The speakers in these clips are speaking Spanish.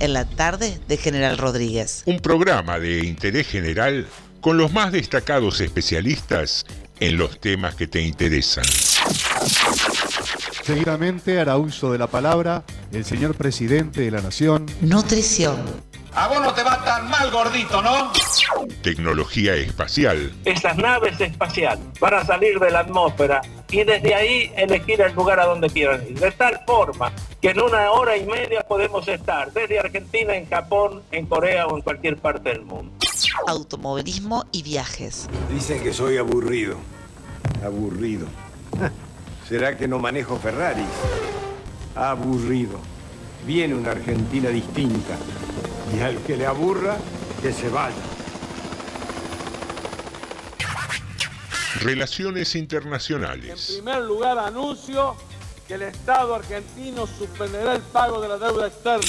en la tarde de General Rodríguez. Un programa de interés general con los más destacados especialistas en los temas que te interesan. Seguidamente hará uso de la palabra el señor presidente de la Nación. Nutrición. A vos no te va tan mal gordito, ¿no? Tecnología espacial. Estas naves espaciales van a salir de la atmósfera y desde ahí elegir el lugar a donde quieran ir. De tal forma que en una hora y media podemos estar desde Argentina, en Japón, en Corea o en cualquier parte del mundo. Automovilismo y viajes. Dicen que soy aburrido. Aburrido. ¿Será que no manejo Ferraris? Aburrido. Viene una Argentina distinta. Y al que le aburra, que se vaya. Relaciones En internacionales. primer lugar, anuncio que el Estado argentino suspenderá el pago de la deuda externa.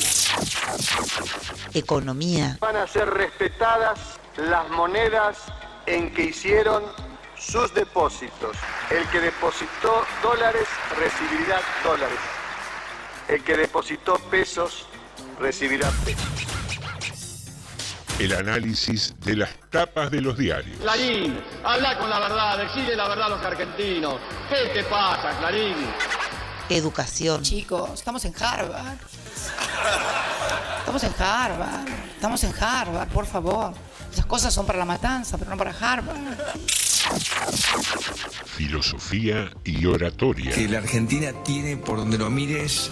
Economía. Van a ser respetadas las monedas en que hicieron sus depósitos. El que depositó dólares recibirá dólares. El que depositó pesos recibirá pesos. El análisis de las tapas de los diarios. Clarín, habla con la verdad, decide la verdad a los argentinos. ¿Qué te pasa, Clarín? Educación. Chicos, estamos en Harvard. Estamos en Harvard. Estamos en Harvard, por favor. Esas cosas son para la matanza, pero no para Harvard. Filosofía y oratoria. que la Argentina tiene, por donde lo mires,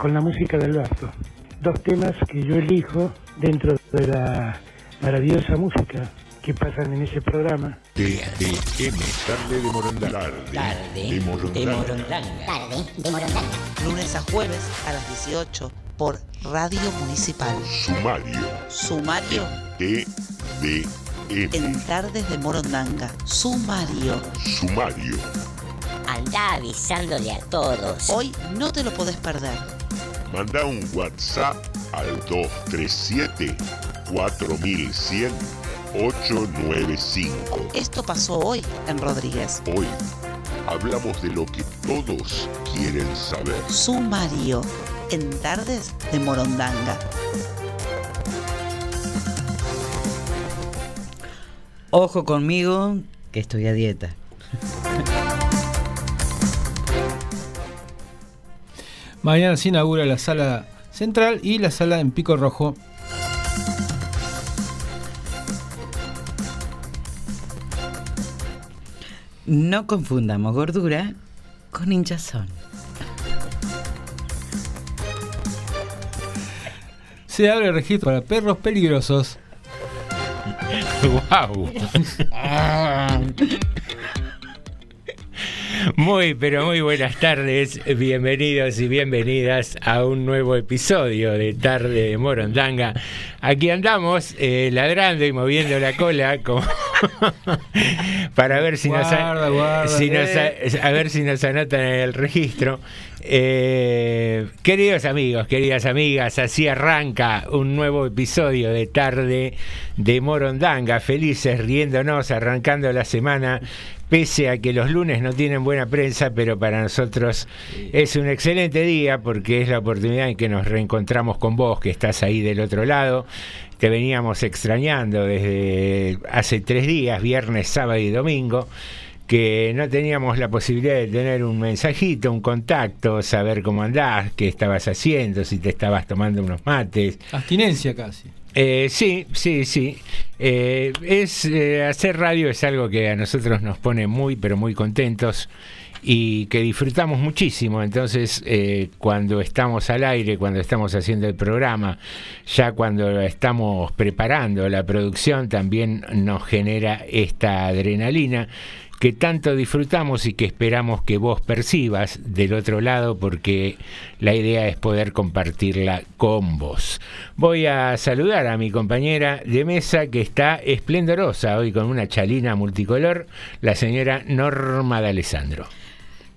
con la música de Alberto. Dos temas que yo elijo dentro de la maravillosa música que pasan en ese programa. TDM, tarde de Morondanga. Tarde de Morondanga. Tarde de Morondanga. Lunes a jueves a las 18 por Radio Municipal. Sumario. Sumario TDM. en Tardes de Morondanga. Sumario. Sumario. Anda avisándole a todos. Hoy no te lo podés perder. Manda un WhatsApp al 237 4100 895. Esto pasó hoy en Rodríguez. Hoy hablamos de lo que todos quieren saber. Sumario en Tardes de Morondanga. Ojo conmigo, que estoy a dieta. Mañana se inaugura la sala central y la sala en Pico Rojo. No confundamos gordura con hinchazón. Se abre el registro para perros peligrosos. ¡Wow! Muy, pero muy buenas tardes. Bienvenidos y bienvenidas a un nuevo episodio de Tarde de Morondanga. Aquí andamos eh, ladrando y moviendo la cola como para ver si, nos, Guarda, si nos- eh. a ver si nos anotan en el registro. Eh, queridos amigos, queridas amigas, así arranca un nuevo episodio de Tarde de Morondanga. Felices, riéndonos, arrancando la semana, pese a que los lunes no tienen buena prensa, pero para nosotros es un excelente día porque es la oportunidad en que nos reencontramos con vos, que estás ahí del otro lado. Te veníamos extrañando desde hace tres días, viernes, sábado y domingo que no teníamos la posibilidad de tener un mensajito, un contacto, saber cómo andás, qué estabas haciendo, si te estabas tomando unos mates. Abstinencia casi. Eh, sí, sí, sí. Eh, es eh, hacer radio es algo que a nosotros nos pone muy, pero muy contentos y que disfrutamos muchísimo. Entonces, eh, cuando estamos al aire, cuando estamos haciendo el programa, ya cuando estamos preparando la producción, también nos genera esta adrenalina que tanto disfrutamos y que esperamos que vos percibas del otro lado porque la idea es poder compartirla con vos. Voy a saludar a mi compañera de mesa que está esplendorosa hoy con una chalina multicolor, la señora Norma de Alessandro.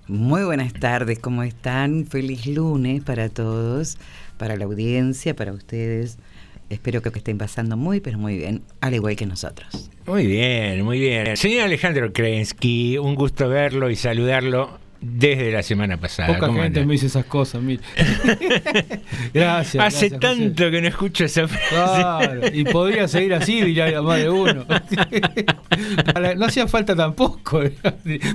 Muy buenas tardes, ¿cómo están? Feliz lunes para todos, para la audiencia, para ustedes. Espero que estén pasando muy, pero muy bien, al igual que nosotros. Muy bien, muy bien. Señor Alejandro Krensky, un gusto verlo y saludarlo desde la semana pasada. Poca ¿Cómo gente anda? me dice esas cosas, mire. gracias. Hace gracias, tanto que no escucho esa frase. Claro, y podría seguir así, diría más de uno. No hacía falta tampoco,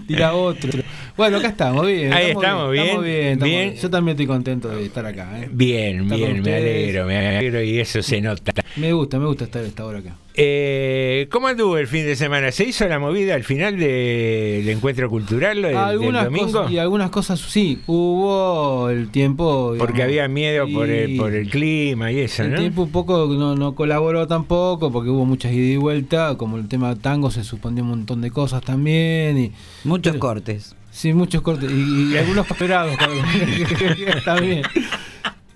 dirá otro. Bueno, acá estamos, bien. Ahí estamos, bien, estamos bien, estamos bien. Yo también estoy contento de estar acá. ¿eh? Bien, Estar bien, me alegro, me alegro y eso se nota. Me gusta, me gusta estar a esta hora acá. Eh, ¿Cómo anduvo el fin de semana? ¿Se hizo la movida al final de- del encuentro cultural lo del, domingo? cosas, y algunas cosas, sí, hubo el tiempo. Porque había miedo por el, por el clima y eso, El ¿no? tiempo un poco no, no colaboró tampoco porque hubo muchas ida y vuelta, como el tema tango se suspendió un montón de cosas también y Muchos cortes. sí, muchos cortes y, y algunos esperados también.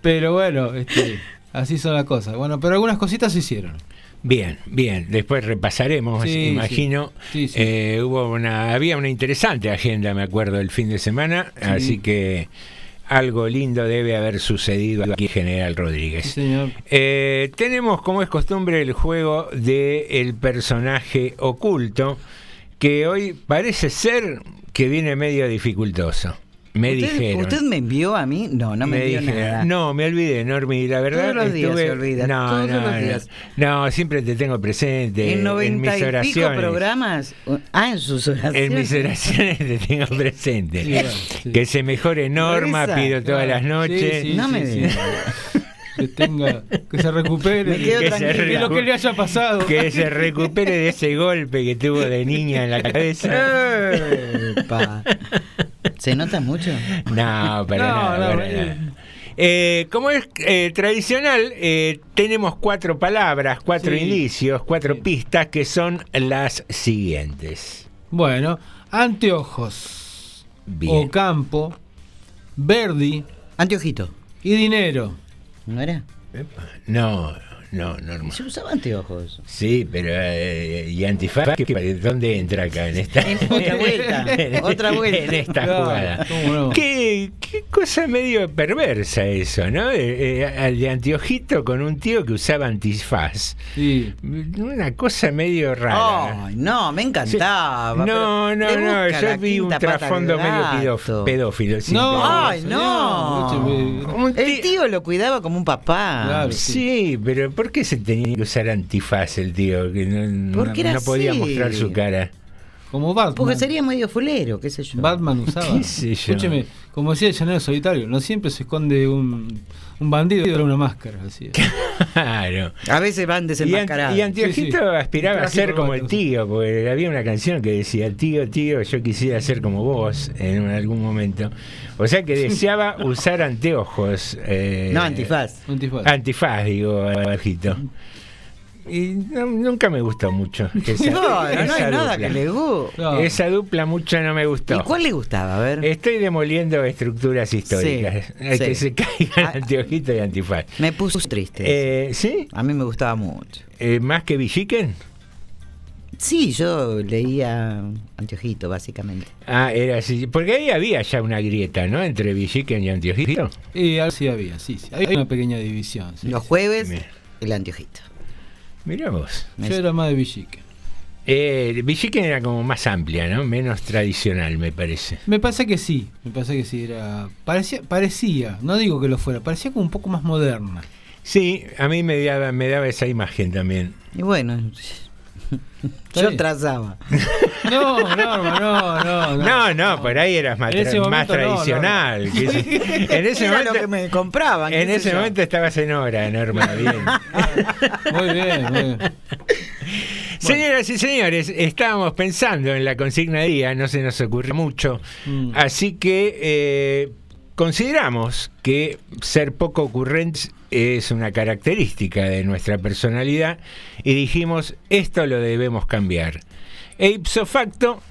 Pero bueno, este, así son las cosas. Bueno, pero algunas cositas se hicieron. Bien, bien. Después repasaremos, Sí, imagino. sí. Sí, sí. Eh, hubo una, había una interesante agenda, me acuerdo, el fin de semana, Sí. así que algo lindo debe haber sucedido aquí en General Rodríguez. Señor. Eh, tenemos, como es costumbre, el juego de el personaje oculto, que hoy parece ser que viene medio dificultoso. Me ¿Usted, dijeron. ¿Usted me envió a mí? No, no me, envió dijeron. nada. No, me olvidé, Normi, la verdad. Todos los días se olvida, No, todos no, los no. días. No, siempre te tengo presente. en en mis 90 y pico oraciones. programas. Ah, en sus oraciones. En mis oraciones te tengo presente. Sí, bueno, sí. Que se mejore Norma, pido todas las noches. sí, No sí, me sí. diga. Que tenga, que se recupere. Me Que se de lo que le haya pasado. Que se recupere de ese golpe que tuvo de niña en la cabeza. Epa. ¿Se nota mucho? No, para No, nada. no, para eh. nada. Eh, como es eh, tradicional, eh, tenemos cuatro palabras, cuatro Sí. indicios, cuatro Sí. pistas que son las siguientes. Bueno, anteojos, Bien. Ocampo, Verdi Anteojito. y dinero. ¿No era? No, no, normal. Se usaba anteojos. Sí, pero eh, y antifaz, ¿qué- ¿dónde entra acá en esta? En otra vuelta, otra vuelta. En esta Claro, jugada. no. ¿Qué, qué cosa medio perversa eso, ¿no? Eh, eh, al de anteojito con un tío que usaba antifaz. Sí. Una cosa medio rara. Ay, no, me encantaba. No, no, no, yo vi un trasfondo medio pedófilo. No. Ay, no. El tío lo cuidaba como un papá. Claro. Sí, pero ¿por qué se tenía que usar antifaz el tío? Que no, podía así. mostrar su cara. Como Batman. Porque sería medio fulero, qué sé yo. Batman usaba. ¿Qué sé yo? Escúcheme, como decía el llanero solitario, no siempre se esconde un, un bandido de una máscara. Así. Claro. A veces van Y, an- desenmascarados. y Anteojito Sí, sí. aspiraba a ser como el tío, porque había una canción que decía, tío, tío, yo quisiera ser como vos en algún momento. O sea que deseaba usar anteojos. eh, No, antifaz. Antifaz. Antifaz, digo, Anteojito. Y no- nunca me gustó mucho. Esa, No, no, no esa hay nada dupla. que le guste. No. Esa dupla mucho no me gustó. ¿Y cuál le gustaba? A ver. Estoy demoliendo estructuras históricas. Sí, Que sí. se caigan Ah. anteojito y antifaz. Me puso triste. Eh, ¿Sí? A mí me gustaba mucho. Eh, ¿Más que Villiquen? Sí, yo leía Anteojito, básicamente. Ah, era así. Porque ahí había ya una grieta, ¿no? Entre Villiquen y Anteojito. Y algo sí había, sí, sí. Hay una pequeña división. sí. Los jueves, el Anteojito. Mirá vos. Yo era más de Villique. Eh, Villiquen era como más amplia, ¿no? Menos tradicional, me parece. Me parece que sí, me parece que sí, era parecía, parecía, no digo que lo fuera, parecía como un poco más moderna. Sí, a mí me daba, me daba esa imagen también. Y bueno, yo bien. trazaba. No, Norma, no, no, no. No, no, por ahí eras más, En ese tra- más momento no, tradicional. en ese Era momento, lo que me compraban. en ese yo. momento estabas en hora, Norma. Bien. Muy bien, muy bien. Señoras y señores, estábamos pensando en la consigna de día, no se nos ocurrió mucho, Mm. así que eh, consideramos que ser poco ocurrentes es una característica de nuestra personalidad y dijimos, esto lo debemos cambiar. E ipso facto,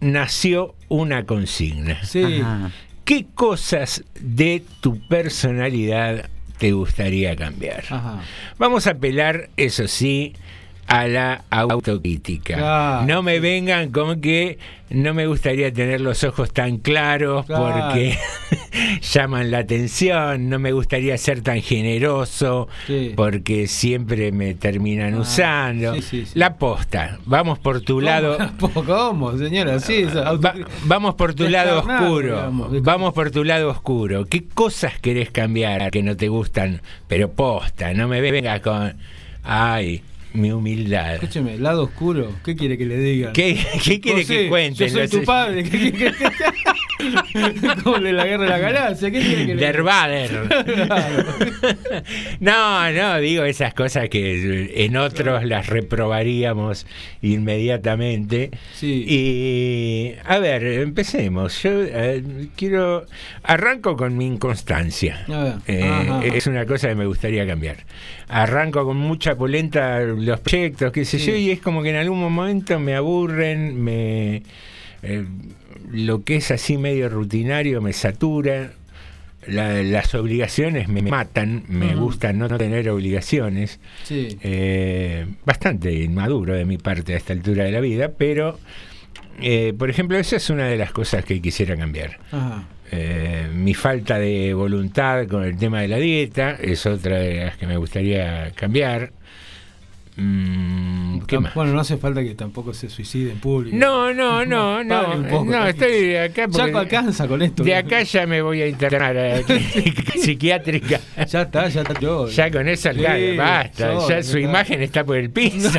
nació una consigna. Sí. ¿Qué cosas de tu personalidad te gustaría cambiar? Ajá. Vamos a apelar, eso sí, a la autocrítica. Claro. No me vengan con que no me gustaría tener los ojos tan claros Claro. porque llaman la atención, no me gustaría ser tan generoso Sí. porque siempre me terminan Ah, usando. sí, sí, sí. La posta, vamos por tu lado. ¿Cómo, ¿Cómo, señora? Sí, Va- vamos por tu lado oscuro. digamos. Vamos por tu lado oscuro. ¿Qué cosas querés cambiar que no te gustan? Pero posta, no me vengas con. Ay, mi humildad. Escúcheme, lado oscuro, ¿qué quiere que le diga? ¿Qué, qué quiere José, que cuente? Yo soy tu padre. Como de la guerra de la galaxia. ¿Qué quiere que Der Vader. No, no, digo esas cosas que en otros las reprobaríamos inmediatamente. Sí. Y a ver, empecemos. Yo eh, quiero. Arranco con mi inconstancia. Eh, es una cosa que me gustaría cambiar. Arranco con mucha polenta los proyectos, qué sé Sí. yo, y es como que en algún momento me aburren, me eh, lo que es así medio rutinario me satura. La- las obligaciones me matan, me gusta no tener obligaciones. Sí. Eh, bastante inmaduro de mi parte a esta altura de la vida, pero, eh, por ejemplo, esa es una de las cosas que quisiera cambiar. Ajá. Eh, mi falta de voluntad con el tema de la dieta es otra de las que me gustaría cambiar. Mm, ¿Qué más? Bueno, no hace falta que tampoco se suicide en público. No, no, no, no, poco, no, estoy acá porque Ya alcanza con esto. de acá ya me voy a internar a la clínica psiquiátrica. Ya está, ya está yo. Ya con eso Sí, alcanza, basta, yo, ya su imagen está por el piso.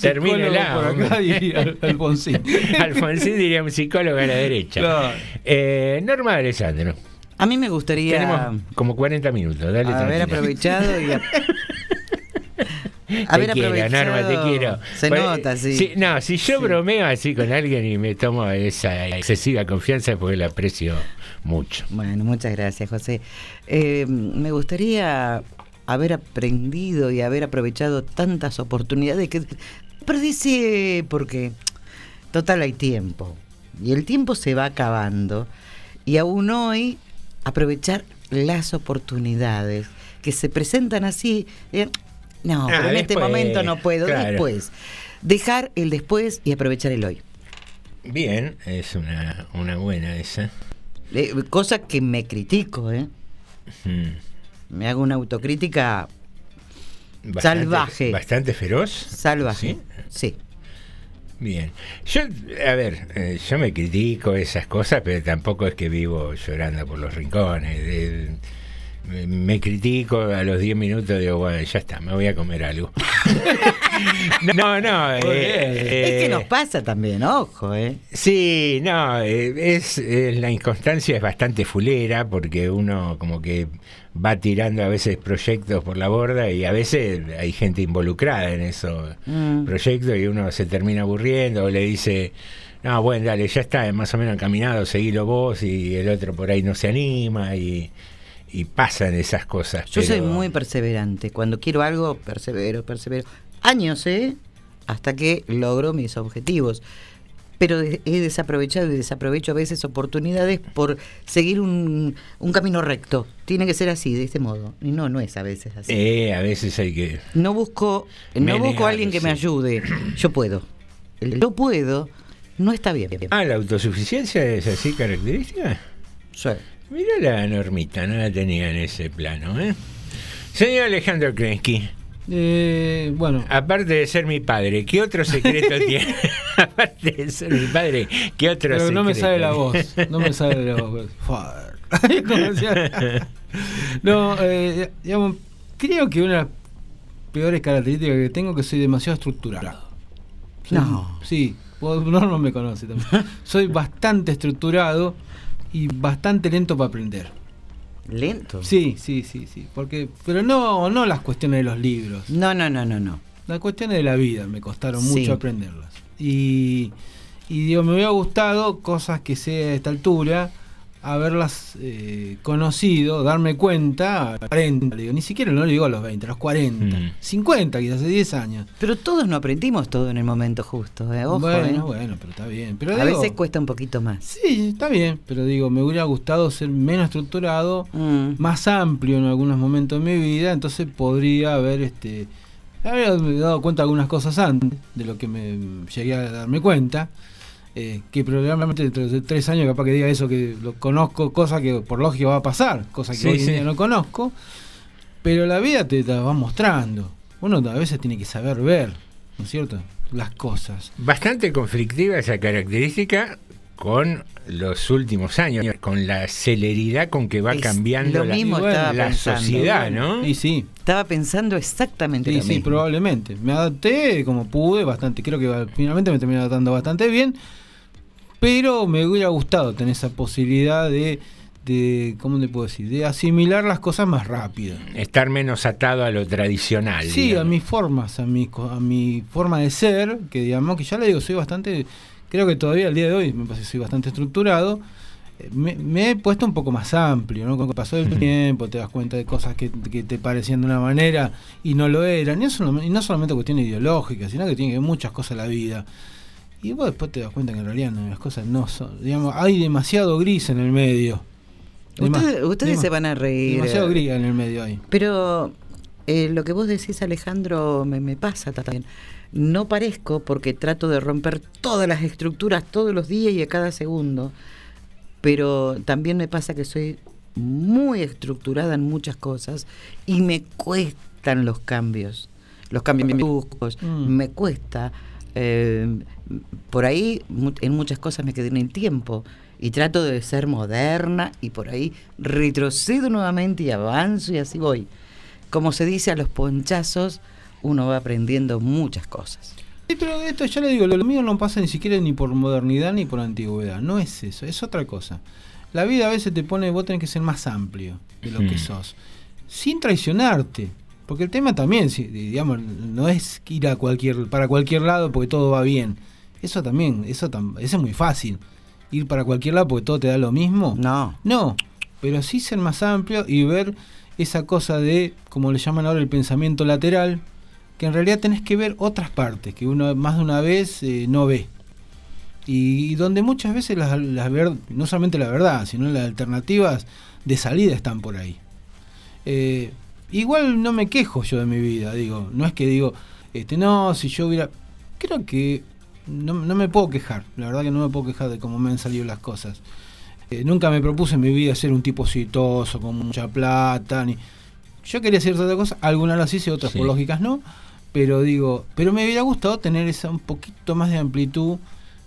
Termínela, por acá diría Alfonsín. Alfonsín diría un psicólogo a la derecha. Claro. Eh, Norma Alessandro. A mí me gustaría Tenemos como 40 minutos, dale haber aprovechado y a- Te haber quiero. Norma, te quiero. Se nota, sí. si- no, si yo bromeo así con alguien y me tomo esa excesiva confianza es porque la aprecio mucho. Bueno, muchas gracias, José. Eh, me gustaría haber aprendido y haber aprovechado tantas oportunidades que perdí porque total hay tiempo y el tiempo se va acabando y aún hoy aprovechar las oportunidades que se presentan así. eh, no, Ah, pero en este momento no puedo. claro. Después. Dejar el después y aprovechar el hoy. Bien, es una, una buena esa. Eh, cosa que me critico, ¿eh? Mm. Me hago una autocrítica Bastante- salvaje. Bastante feroz. Salvaje. ¿Sí? Sí. Bien. Yo, a ver, eh, yo me critico esas cosas, pero tampoco es que vivo llorando por los rincones. de- me, me critico a los 10 minutos, digo, bueno, ya está, me voy a comer algo. no, no. eh, es que eh, nos pasa también, ojo, ¿eh? Sí, no, eh, es, es- la inconstancia es bastante fulera porque uno como que va tirando a veces proyectos por la borda y a veces hay gente involucrada en esos Mm. proyectos y uno se termina aburriendo o le dice, no, bueno, dale, ya está, más o menos encaminado, seguilo vos y el otro por ahí no se anima y, y pasan esas cosas. Yo soy muy perseverante. Cuando quiero algo, persevero, persevero. Años, ¿eh? Hasta que logro mis objetivos. Pero he desaprovechado y desaprovecho a veces oportunidades por seguir un, un camino recto. Tiene que ser así, de este modo. Y no, no es a veces así. Eh, a veces hay que... No busco, no busco a alguien que me ayude. Yo puedo. Yo puedo no está bien. Ah, la autosuficiencia es así característica. Sí. Mira la normita, no la tenía en ese plano, ¿eh? Señor Alejandro Krensky, Eh, bueno, aparte de ser mi padre, ¿qué otro secreto tiene? aparte de ser mi padre, ¿qué otro pero secreto? no me sale la voz. No me sale la voz. No, eh, digamos, creo que una de las peores características que tengo es que soy demasiado estructurado. Soy- No. Sí, vos- Norma me conoce también. Soy bastante estructurado y bastante lento para aprender. Lento. Sí, sí, sí, sí. Porque, pero no, no las cuestiones de los libros. No, no, no, no, no. Las cuestiones de la vida me costaron Sí. mucho aprenderlas. Y, y digo, me hubiera gustado cosas que sé a esta altura, haberlas eh, conocido, darme cuenta a 40, le digo, ni siquiera no le digo a los 20, a los 40, Mm. 50, quizás hace 10 años. Pero todos no aprendimos todo en el momento justo, ¿eh? Ojo, bueno, ¿eh? bueno, pero está bien. Pero a digo, veces cuesta un poquito más. Sí, está bien, pero digo, me hubiera gustado ser menos estructurado, Mm. más amplio en algunos momentos de mi vida, entonces podría haber este haber dado cuenta de algunas cosas antes de lo que me llegué a darme cuenta. Eh, que probablemente dentro de tres años capaz que diga eso que lo conozco, cosa que por lógica va a pasar, cosa que Sí, hoy en sí. día no conozco, pero la vida te la va mostrando. Uno a veces tiene que saber ver, ¿no es cierto? Las cosas. Bastante conflictiva esa característica con los últimos años, con la celeridad con que va Es cambiando lo la, sociedad, ¿no? Y sí. Estaba pensando exactamente Sí, lo sí, mismo. probablemente. Me adapté como pude, bastante. Creo que finalmente me terminé adaptando bastante bien. Pero me hubiera gustado tener esa posibilidad de, de ¿cómo le puedo decir? De asimilar las cosas más rápido. Estar menos atado a lo tradicional. Sí, a mis formas, a mi, a mi forma de ser, que digamos que ya le digo, soy bastante, creo que todavía al día de hoy me parece que soy bastante estructurado. Eh, Me, me he puesto un poco más amplio, ¿no? Con el paso del tiempo te das cuenta de cosas que, que te parecían de una manera y no lo eran. Y, eso, y no solamente cuestiones ideológicas, sino que tiene que ver muchas cosas en la vida. Y vos después te das cuenta que en realidad no, las cosas no son, digamos, hay demasiado gris en el medio. Ustedes, se van a reír. Demasiado gris en el medio ahí. Pero eh, lo que vos decís, Alejandro, me, me pasa también. No parezco porque trato de romper todas las estructuras todos los días y a cada segundo. Pero también me pasa que soy muy estructurada en muchas cosas y me cuestan los cambios. Los cambios bruscos. Mm. Me cuesta. eh, por ahí mu- en muchas cosas me quedé en el tiempo y trato de ser moderna y por ahí retrocedo nuevamente y avanzo y así voy. Como se dice a los ponchazos, uno va aprendiendo muchas cosas. Sí, pero esto ya le digo, lo, mío no pasa ni siquiera ni por modernidad ni por antigüedad. No es eso, es otra cosa. La vida a veces te pone, vos tenés que ser más amplio de lo que Hmm. sos. Sin traicionarte. Porque el tema también, si- digamos, no es ir a cualquier, para cualquier lado porque todo va bien. Eso también, eso, tam- eso es muy fácil. Ir para cualquier lado porque todo te da lo mismo. No. No, pero sí ser más amplio y ver esa cosa de, como le llaman ahora, el pensamiento lateral, que en realidad tenés que ver otras partes que uno más de una vez eh, no ve. Y, donde muchas veces las, las ver- no solamente la verdad, sino las alternativas de salida están por ahí. Eh, igual no me quejo yo de mi vida, digo, no es que digo, este, no, si yo hubiera... Creo que no, no me puedo quejar, la verdad que no me puedo quejar de cómo me han salido las cosas. Eh, nunca me propuse en mi vida ser un tipo exitoso, con mucha plata, ni... Yo quería hacer otra cosa, algunas las hice, otras Sí. por lógicas no, pero digo, pero me hubiera gustado tener esa un poquito más de amplitud,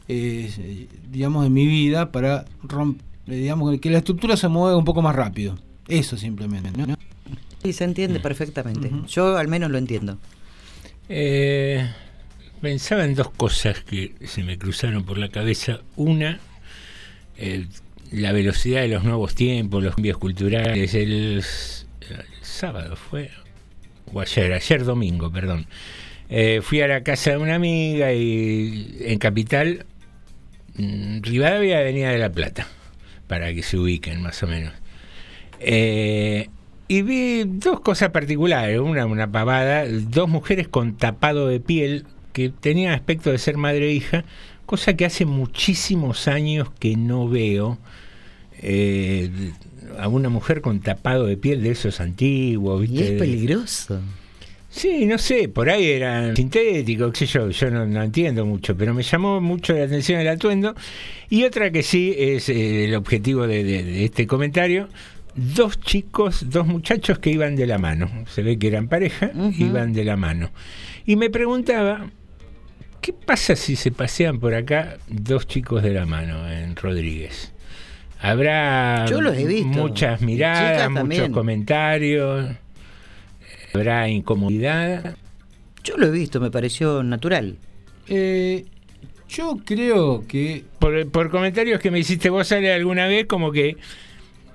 eh, digamos, en mi vida para romp- eh, digamos, que la estructura se mueva un poco más rápido. Eso simplemente. ¿no? Y se entiende perfectamente. Yo al menos lo entiendo. Eh, pensaba en dos cosas que se me cruzaron por la cabeza. Una, la velocidad de los nuevos tiempos, los cambios culturales. El, el sábado fue, o ayer, ayer domingo, perdón. Eh, fui a la casa de una amiga y en Capital, mm, Rivadavia, Avenida de la Plata, para que se ubiquen más o menos. Eh, y vi dos cosas particulares, una una pavada, dos mujeres con tapado de piel que tenían aspecto de ser madre e hija, cosa que hace muchísimos años que no veo eh, a una mujer con tapado de piel de esos antiguos. Y ¿viste? es peligroso. Sí, no sé, por ahí eran sintéticos, qué sé yo, yo no, no entiendo mucho, pero me llamó mucho la atención el atuendo. Y otra que sí es eh, el objetivo de, de- de este comentario, dos chicos, dos muchachos que iban de la mano, se ve que eran pareja, iban de la mano. Y me preguntaba, ¿qué pasa si se pasean por acá dos chicos de la mano en Rodríguez? Habrá Yo los he visto. muchas miradas, muchos comentarios. ¿Habrá incomodidad? Yo lo he visto, me pareció natural. Eh, yo creo que Por, por comentarios que me hiciste vos, sale alguna vez como que,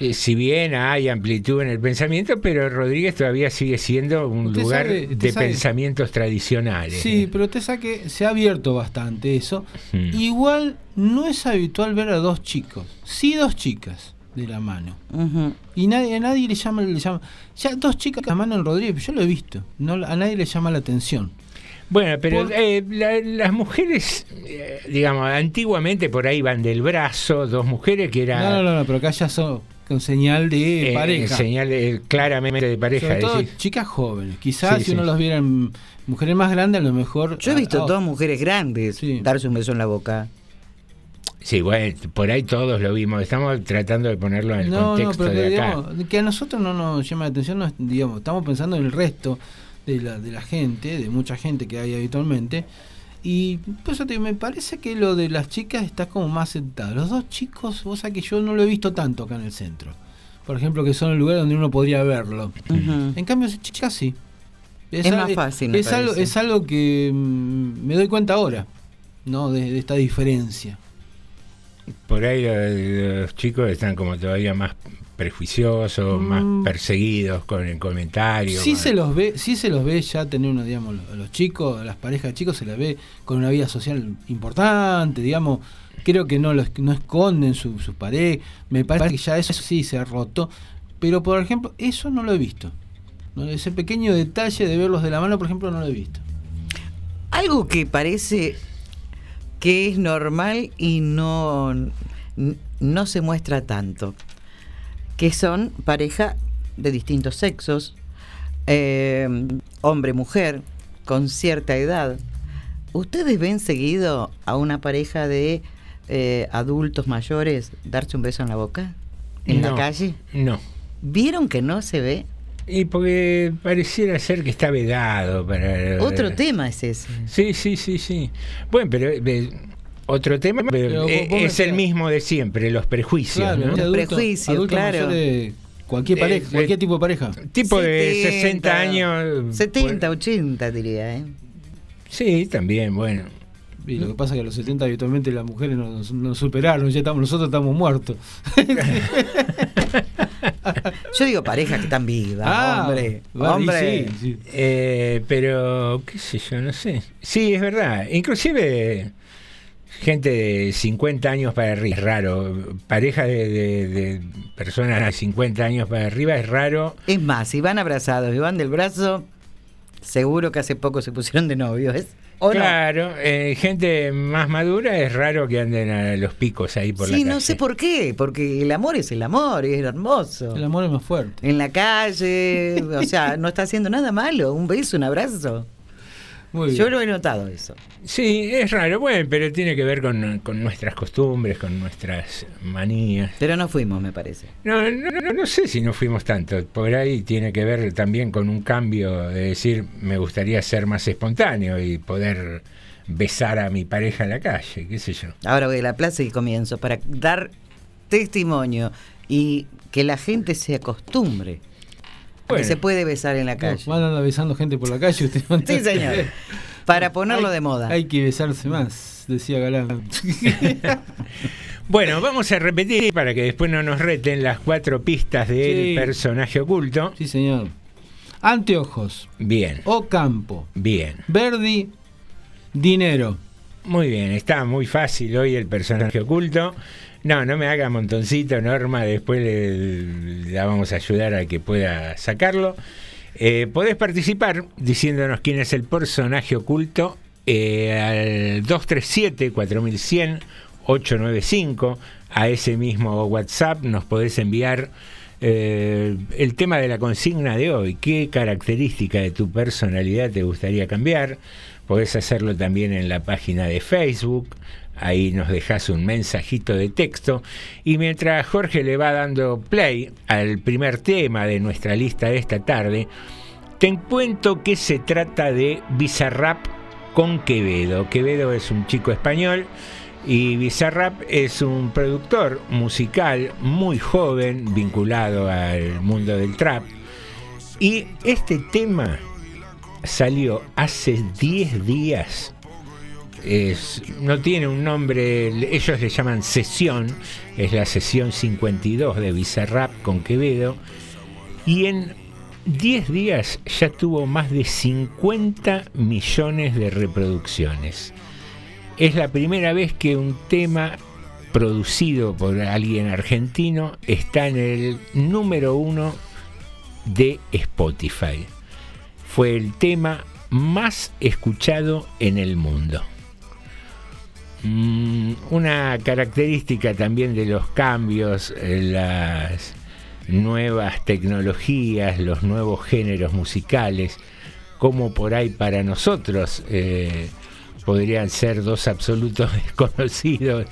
eh, si bien hay amplitud en el pensamiento, pero Rodríguez todavía sigue siendo un Usted lugar sabe- usted de sabe- pensamientos tradicionales. Sí, pero te saque, se ha abierto bastante eso. Hmm. Igual no es habitual ver a dos chicos, sí dos chicas, de la mano. Y nadie, a nadie le llama, le llama. Ya dos chicas la mano en Rodríguez, yo lo he visto. No, a nadie le llama la atención. Bueno, pero Por- eh, la- las mujeres, eh, digamos, antiguamente por ahí van del brazo, dos mujeres que era No, no, no, no, pero acá ya son con señal de eh, pareja. señal de- claramente de pareja. Sobre todo decís. chicas jóvenes. Quizás Sí, si uno los viera en mujeres más grandes, a lo mejor. Yo he visto ah, dos mujeres grandes darse un beso en la boca. Sí, bueno, por ahí todos lo vimos. Estamos tratando de ponerlo en el No, no, contexto pero que, de acá. digamos, que a nosotros no nos llama la atención, no es- digamos, estamos pensando en el resto de la, de la gente, de mucha gente que hay habitualmente. Y por eso te digo, me parece que lo de las chicas está como más sentado. Los dos chicos, vos sabés que yo no lo he visto tanto acá en el centro. Por ejemplo, que son el lugar donde uno podría verlo. En cambio, esas chicas sí. Es más fácil, me Es algo, es algo que mm, me doy cuenta ahora, ¿no? De, de esta diferencia. Por ahí lo- los chicos están como todavía más prejuiciosos, Mm. más perseguidos con el comentario. Sí se los ve, sí se los ve ya tener uno, digamos, los, los chicos, las parejas de chicos se las ve con una vida social importante, digamos, creo que no los, no esconden su- sus parejas, me parece que ya eso sí se ha roto, pero por ejemplo, eso no lo he visto. ¿no? Ese pequeño detalle de verlos de la mano, por ejemplo, no lo he visto. Algo que parece que es normal y no, no se muestra tanto, que son pareja de distintos sexos, eh, hombre-mujer, con cierta edad. ¿Ustedes ven seguido a una pareja de eh, adultos mayores darse un beso en la boca? ¿En la calle? No. ¿Vieron que no se ve? Y porque pareciera ser que está vedado para... Otro tema es ese. Sí, sí, sí, sí. Bueno, pero eh, otro tema pero, Pero eh, es el mismo de siempre, los prejuicios. Claro, ¿no? adulto- prejuicios, claro. cualquier pareja, Eh, cualquier tipo de pareja. Tipo de 60 años. 70, 80 diría, ¿eh? Sí, también, bueno. Y lo que pasa es que a los 70 habitualmente las mujeres nos, nos superaron, ya estamos, nosotros estamos muertos. Yo digo pareja que están vivas, Ah, hombre. vale, hombre. sí, sí. Eh, pero, qué sé yo, no sé. Sí, es verdad. Inclusive gente de 50 años para arriba es raro. Pareja de, de- de personas de 50 años para arriba es raro. Es más, si van abrazados y van del brazo, seguro que hace poco se pusieron de novios. ¿es? ¿O no? claro, eh, gente más madura es raro que anden a los picos ahí por la Sí, calle. no sé por qué, porque el amor es el amor, es hermoso. El amor es más fuerte. En la calle, o sea, no está haciendo nada malo. Un beso, un abrazo. Muy Yo bien. lo he notado eso. Sí, es raro, bueno, pero tiene que ver con, con nuestras costumbres, con nuestras manías. Pero no fuimos, me parece. No, no, no, no sé si no fuimos tanto. Por ahí tiene que ver también con un cambio de decir, me gustaría ser más espontáneo y poder besar a mi pareja en la calle, qué sé yo. Ahora voy a la plaza y comienzo para dar testimonio y que la gente se acostumbre. Bueno. Que se puede besar en la No, calle. van a andar besando gente por la calle. Usted no Sí, señor. Para ponerlo Hay- de moda. Hay que besarse más, decía Galán. Bueno, vamos a repetir para que después no nos reten las cuatro pistas del Sí. personaje oculto. sí, señor. Anteojos, Bien, Ocampo, bien. Verdi, dinero. Muy bien, está muy fácil hoy el personaje oculto. No, no me haga montoncito, Norma, después le, la vamos a ayudar a que pueda sacarlo. Eh, podés participar diciéndonos quién es el personaje oculto eh, al 237-4100-895. A ese mismo WhatsApp nos podés enviar eh, el tema de la consigna de hoy. ¿Qué característica de tu personalidad te gustaría cambiar? Podés hacerlo también en la página de Facebook. Ahí nos dejas un mensajito de texto. Y mientras Jorge le va dando play al primer tema de nuestra lista de esta tarde, te cuento que se trata de Bizarrap con Quevedo. Quevedo es un chico español y Bizarrap es un productor musical muy joven vinculado al mundo del trap. Y este tema salió hace 10 días. No tiene un nombre, ellos le llaman sesión, es la sesión 52 de Bizarrap con Quevedo. Y en 10 días ya tuvo más de 50 millones de reproducciones. Es la primera vez que un tema producido por alguien argentino, está en el número uno de Spotify. Fue el tema más escuchado en el mundo. Mm, una característica también de los cambios, las nuevas tecnologías, los nuevos géneros musicales, como por ahí para nosotros eh, podrían ser dos absolutos desconocidos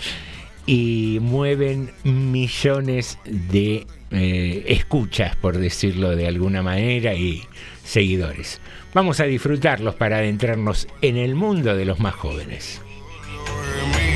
y mueven millones de eh, escuchas, por decirlo de alguna manera, y seguidores. Vamos a disfrutarlos para adentrarnos en el mundo de los más jóvenes. Que ya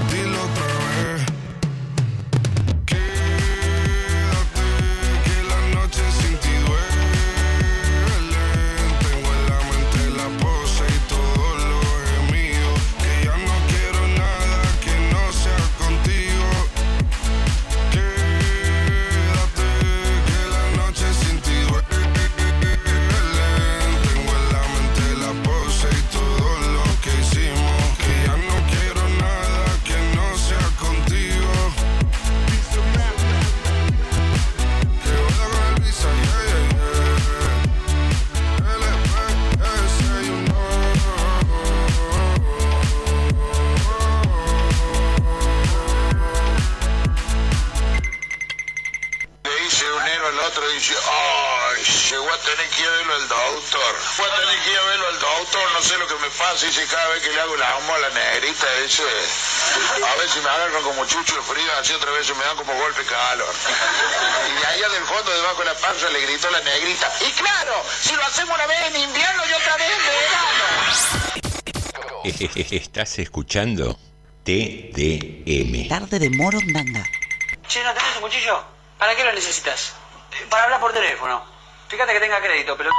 tener que ir a verlo al doctor. Fue a tener que ir a verlo al doctor, no sé lo que me pasa, dice, cada vez que le hago la amo a la negrita, dice, a veces me agarran como chucho de frío, así otra vez me dan como golpe calor. Y allá del fondo, debajo de la panza, le gritó la negrita, y claro, si lo hacemos una vez en invierno y otra vez en verano. Estás escuchando TDM. Tarde de Morondanga. Che, ¿no tenés un cuchillo? ¿Para qué lo necesitas? Eh, Para hablar por teléfono. Fíjate que tenga crédito, pelotudo.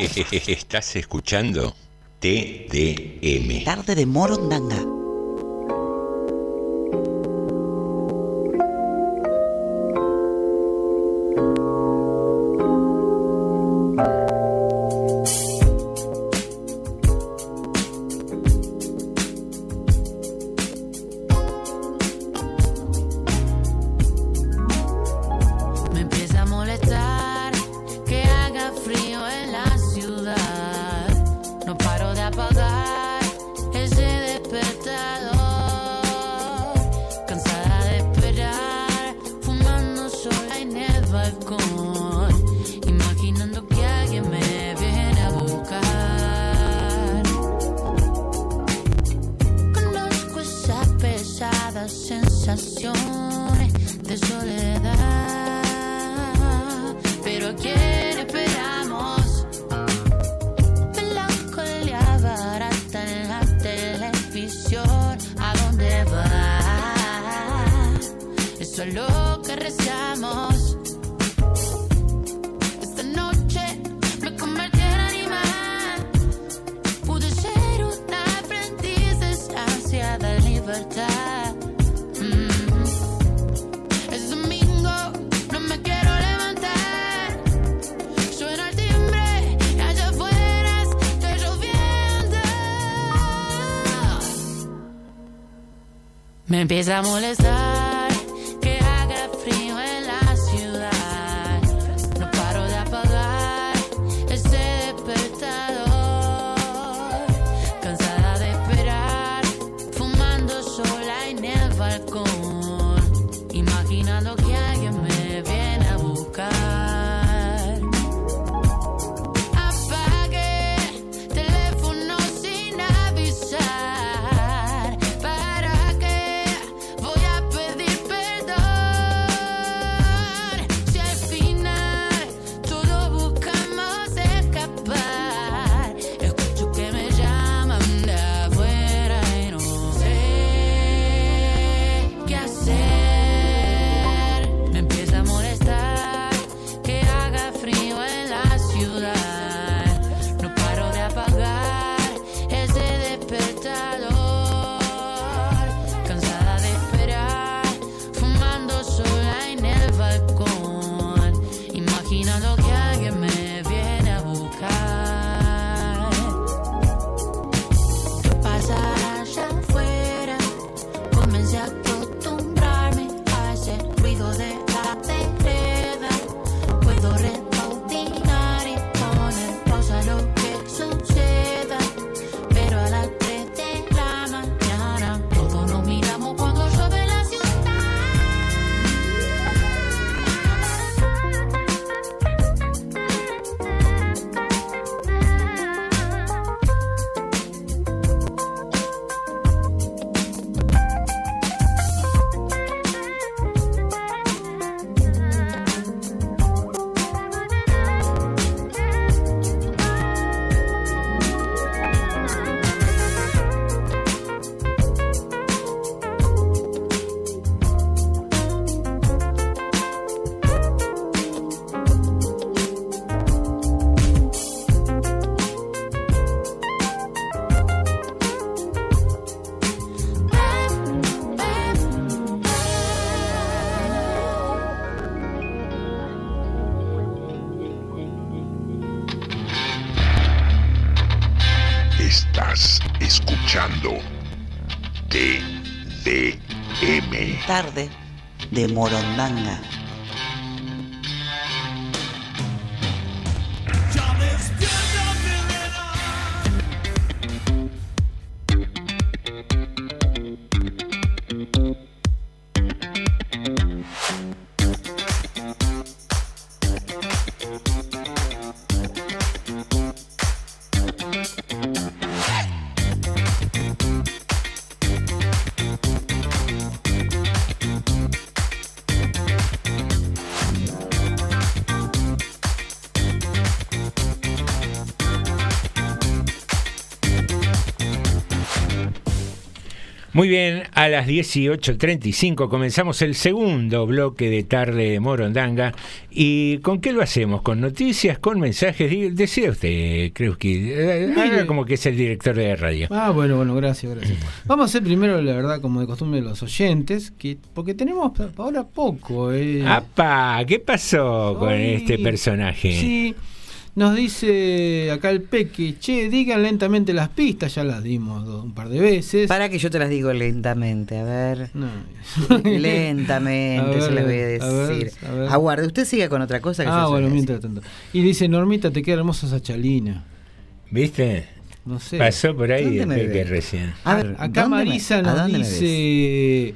Estás escuchando TDM. Tarde de Morondanga. Empieza a molestar De Morondanga. Muy bien, a las 18.35 comenzamos el segundo bloque de tarde de Morondanga. ¿Y con qué lo hacemos? ¿Con noticias? ¿Con mensajes? Decía usted, creo que. eh, haga como que es el director de radio. Ah, bueno, bueno, gracias, gracias. Vamos a hacer primero, la verdad, como de costumbre, los oyentes, que porque tenemos ahora poco. Eh. ¡Apa! ¿Qué pasó con este personaje? Sí, nos dice acá el Peque, che, digan lentamente las pistas, ya las dimos un par de veces. Para que yo te las digo lentamente, a ver. No. lentamente, A ver, se las voy a a ver, decir. a ver. Aguarde, usted sigue con otra cosa que Ah, yo bueno, mientras tanto. Y dice, Normita, te queda hermosa esa chalina. ¿Viste? No sé. Pasó por ahí ¿Dónde el Peque ves? recién. A ver, Acá ¿dónde me- Marisa nos dice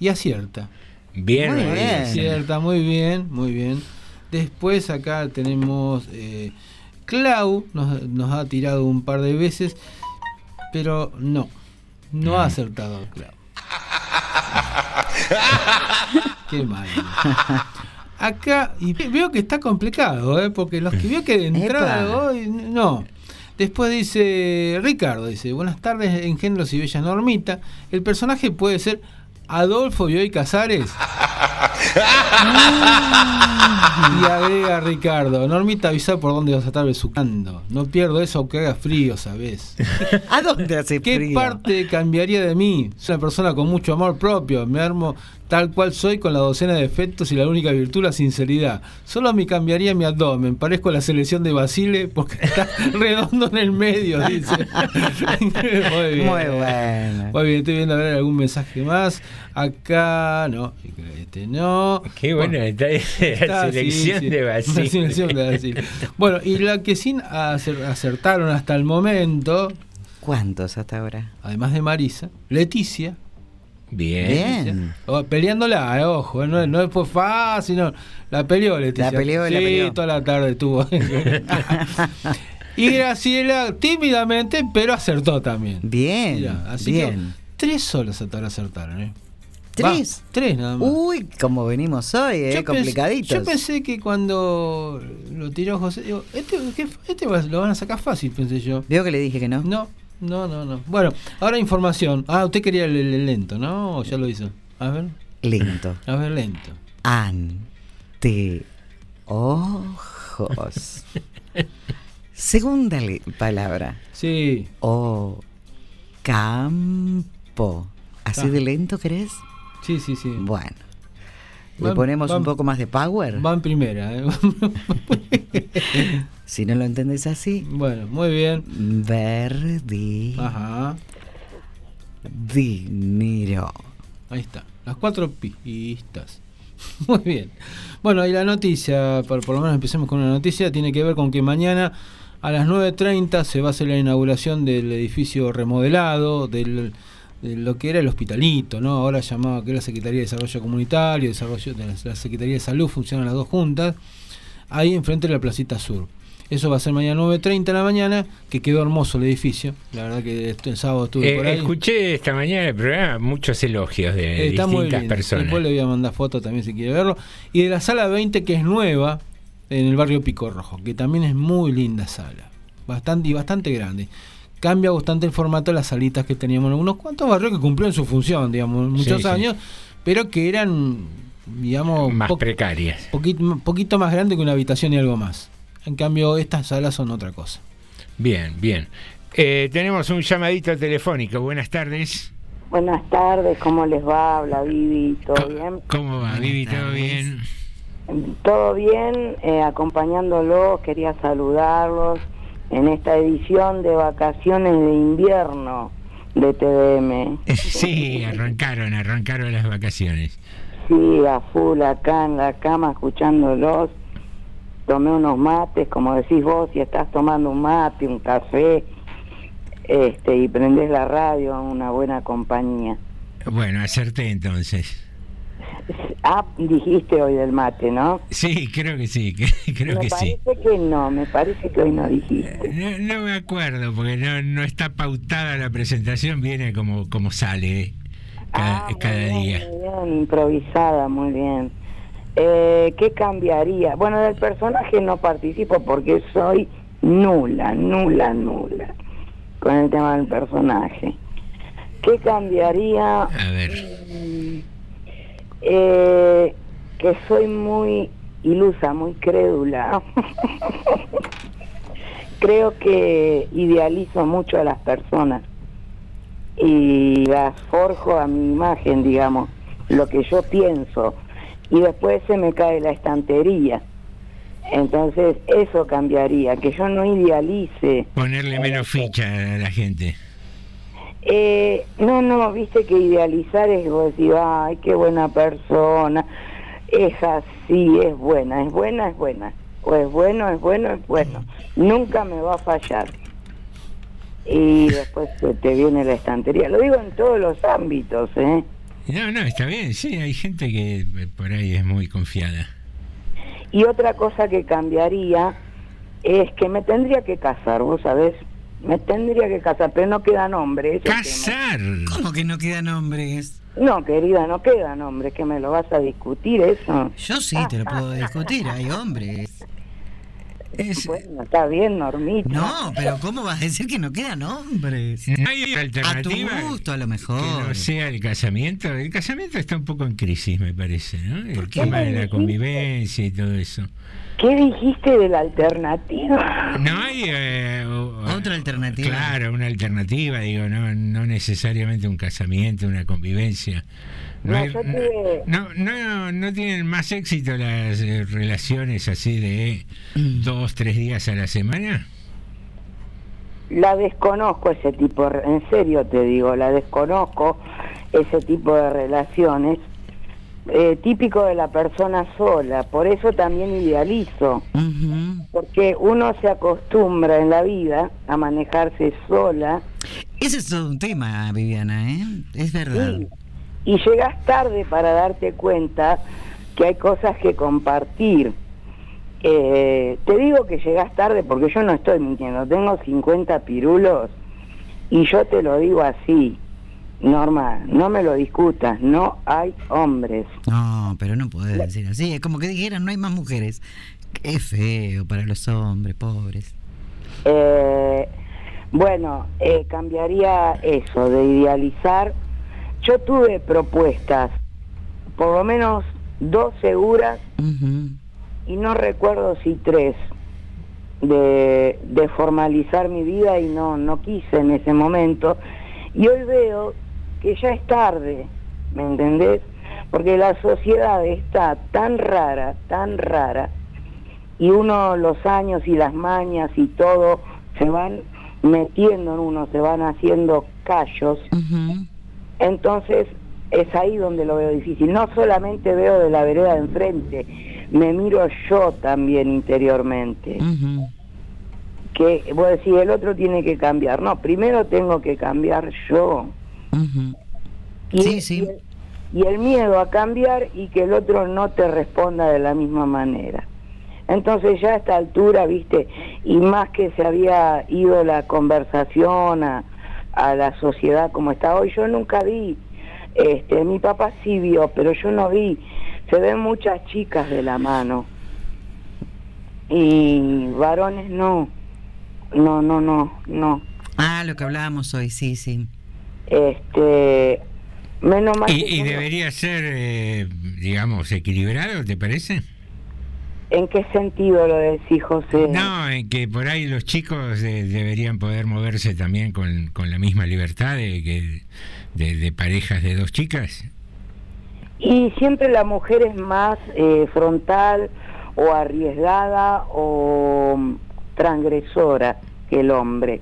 y acierta. Bien, Muy Marisa. bien. Acierta, muy bien, muy bien. Después acá tenemos eh, Clau, nos, nos ha tirado un par de veces, pero no, no Mm. ha acertado Clau. Qué mal. Acá, y ve- veo que está complicado, ¿eh? porque los que veo que de entrada hoy, no. Después dice Ricardo, dice, buenas tardes, engendros y bella Normita. El personaje puede ser Adolfo Bioy Casares. y agrega Ricardo, Normita avisa por dónde vas a estar besucando. No pierdo eso aunque haga frío, ¿sabes? ¿A dónde hace ¿Qué frío? parte cambiaría de mí? Soy una persona con mucho amor propio. Me armo tal cual soy con la docena de defectos y la única virtud la sinceridad. Solo me cambiaría mi abdomen. Parezco la selección de Basile porque está redondo en el medio, dice. Muy bien. Muy bueno. Muy bien, estoy viendo a ver algún mensaje más. Acá, no, este no. Qué bueno está la Está, selección sí. de Basile. La selección de Basile. Bueno, y la que sin acer- acertaron hasta el momento, ¿Cuántos hasta ahora? además de Marisa, Leticia. Bien. Bien. Peleándola, eh, ojo, no, no fue fácil, no. La peleó Leticia. La peleó, sí, la peleó. toda la tarde estuvo. y Graciela tímidamente, pero acertó también. Bien. Mirá, así bien. que tres solos hasta ahora acertaron, ¿eh? ¿Tres? Va, tres nada más. Uy, como venimos hoy, eh, Yo pens- complicaditos. yo pensé que cuando lo tiró José, digo, este, ¿qué- este va- lo van a sacar fácil, pensé yo. Veo que le dije que no. No, no, no, no. Bueno, ahora información. Ah, usted quería el, el lento, ¿no? ¿O ya lo hizo? A ver, Lento. a ver, lento. Ante ojos. Segunda palabra. Sí. O campo. ¿Así Ah. de lento querés? Sí, sí, sí. Bueno. ¿Le Van- ponemos van- un poco más de power? Va en primera, ¿eh? Si no lo entendés así. bueno, muy bien. Verdi. Ajá. Dinero. Ahí está. Las cuatro pistas. Muy bien. Bueno, y la noticia, por, por lo menos empecemos con una noticia, tiene que ver con que mañana a las 9.30 se va a hacer la inauguración del edificio remodelado, del, de lo que era el hospitalito, ¿no? Ahora llamado que es la Secretaría de Desarrollo Comunitario, Desarrollo de la, Secretaría de Salud, funcionan las dos juntas, ahí enfrente de la Placita Sur. Eso va a ser mañana 9.30 de la mañana, que quedó hermoso el edificio. La verdad que el sábado estuve Eh, por ahí. escuché esta mañana el programa muchos elogios de Eh, Está distintas personas. Después le voy a mandar fotos también si quiere verlo. Y de la sala 20 que es nueva en el barrio Pico Rojo, que también es muy linda sala. Bastante y bastante grande. Cambia bastante el formato de las salitas que teníamos en unos cuantos barrios que cumplieron su función, digamos, muchos sí. años, pero que eran, digamos, Más po- precarias. poquito, poquito más grande que una habitación y algo más. En cambio, estas salas son otra cosa. Bien, bien. Eh, tenemos un llamadito telefónico. Buenas tardes. Buenas tardes, ¿cómo les va? Habla Vivi, ¿todo bien? ¿Cómo va, Vivi? ¿Todo bien? Todo bien, eh, acompañándolos, quería saludarlos en esta edición de vacaciones de invierno de TDM. Sí, arrancaron, arrancaron las vacaciones. Sí, a full acá en la cama escuchándolos. Tomé unos mates, como decís vos, si estás tomando un mate, un café, este, y prendés la radio, una buena compañía. Bueno, acerté entonces. Ah, dijiste hoy del mate, ¿no? Sí, creo que sí, que- creo me que sí. parece que no, me parece que hoy no dijiste. No, no me acuerdo, porque no, no está pautada la presentación, viene como, como sale eh, cada, cada día. Muy bien, improvisada, muy bien. Eh, ¿Qué cambiaría? Bueno, del personaje no participo porque soy nula, nula, nula con el tema del personaje. ¿Qué cambiaría? A ver. Mm, eh, que soy muy ilusa, muy crédula. Creo que idealizo mucho a las personas y las forjo a mi imagen, digamos, lo que yo pienso, y después se me cae la estantería. Entonces eso cambiaría, que yo no idealice. Ponerle menos ficha a la gente. Eh, no, no, viste que idealizar es decir, ay, qué buena persona. Es así, es buena, es buena, es buena. O es bueno, es bueno, es bueno. Nunca me va a fallar. Y después te viene la estantería. Lo digo en todos los ámbitos, ¿eh? No, no, está bien, sí, hay gente que eh, por ahí es muy confiada. Y otra cosa que cambiaría es que me tendría que casar, vos sabés. Me tendría que casar, pero no queda nombre. ¿Casar? ¿Cómo que no quedan hombres? tema. No, querida, no queda nombre. que me lo vas a discutir eso? Yo sí te lo puedo discutir, hay hombres. Bueno, está bien, Normita. No, pero ¿cómo vas a decir que no quedan hombres? ¿No hay A alternativa? tu gusto, a lo Que mejor. no sea el casamiento. El casamiento está un poco en crisis, me parece, ¿no? El qué tema de la convivencia y todo eso. ¿Qué dijiste de la alternativa? No hay... eh, Otra alternativa. Claro, una alternativa, digo, no, no necesariamente un casamiento, una convivencia. No, No, hay- no, no, no tienen más éxito las eh, relaciones así de dos, tres días a la semana. La desconozco ese tipo, de- en serio te digo, la desconozco ese tipo de relaciones. Eh, típico de la persona sola, por eso también idealizo, porque uno se acostumbra en la vida a manejarse sola Ese es todo un tema, Viviana, ¿eh? Es verdad. Sí. y llegas tarde para darte cuenta que hay cosas que compartir. Eh, te digo que llegas tarde porque yo no estoy mintiendo, tengo 50 pirulos y yo te lo digo así, Norma, no me lo discutas, no hay hombres. No, pero no puedes decir así. Es como que dijeran, no hay más mujeres. Qué feo para los hombres, pobres. Eh, bueno, eh, cambiaría eso de idealizar. Yo tuve propuestas, por lo menos dos seguras y no recuerdo si tres, de, de formalizar mi vida y no, no quise en ese momento. Y hoy veo que ya es tarde, ¿me entendés? Porque la sociedad está tan rara, tan rara, y uno los años y las mañas y todo se van metiendo en uno, se van haciendo callos. Entonces es ahí donde lo veo difícil. No solamente veo de la vereda de enfrente, me miro yo también interiormente. Que vos decís, el otro tiene que cambiar. No, primero tengo que cambiar yo. Y, Sí, sí. y el- y el miedo a cambiar y que el otro no te responda de la misma manera. Entonces ya a esta altura, viste, y más que se había ido la conversación a, a la sociedad como está hoy, yo nunca vi, este, mi papá sí vio, pero yo no vi, se ven muchas chicas de la mano y varones no, no, no, no, no. Ah, lo que hablábamos hoy, sí, sí. Este, menos mal Y, debería ser, eh, digamos, equilibrado, ¿te parece? ¿En qué sentido lo decís, José? No, en que por ahí los chicos eh, deberían poder moverse también con, con la misma libertad de, que, de, de parejas de dos chicas. Y siempre la mujer es más eh, frontal o arriesgada o mm, transgresora que el hombre.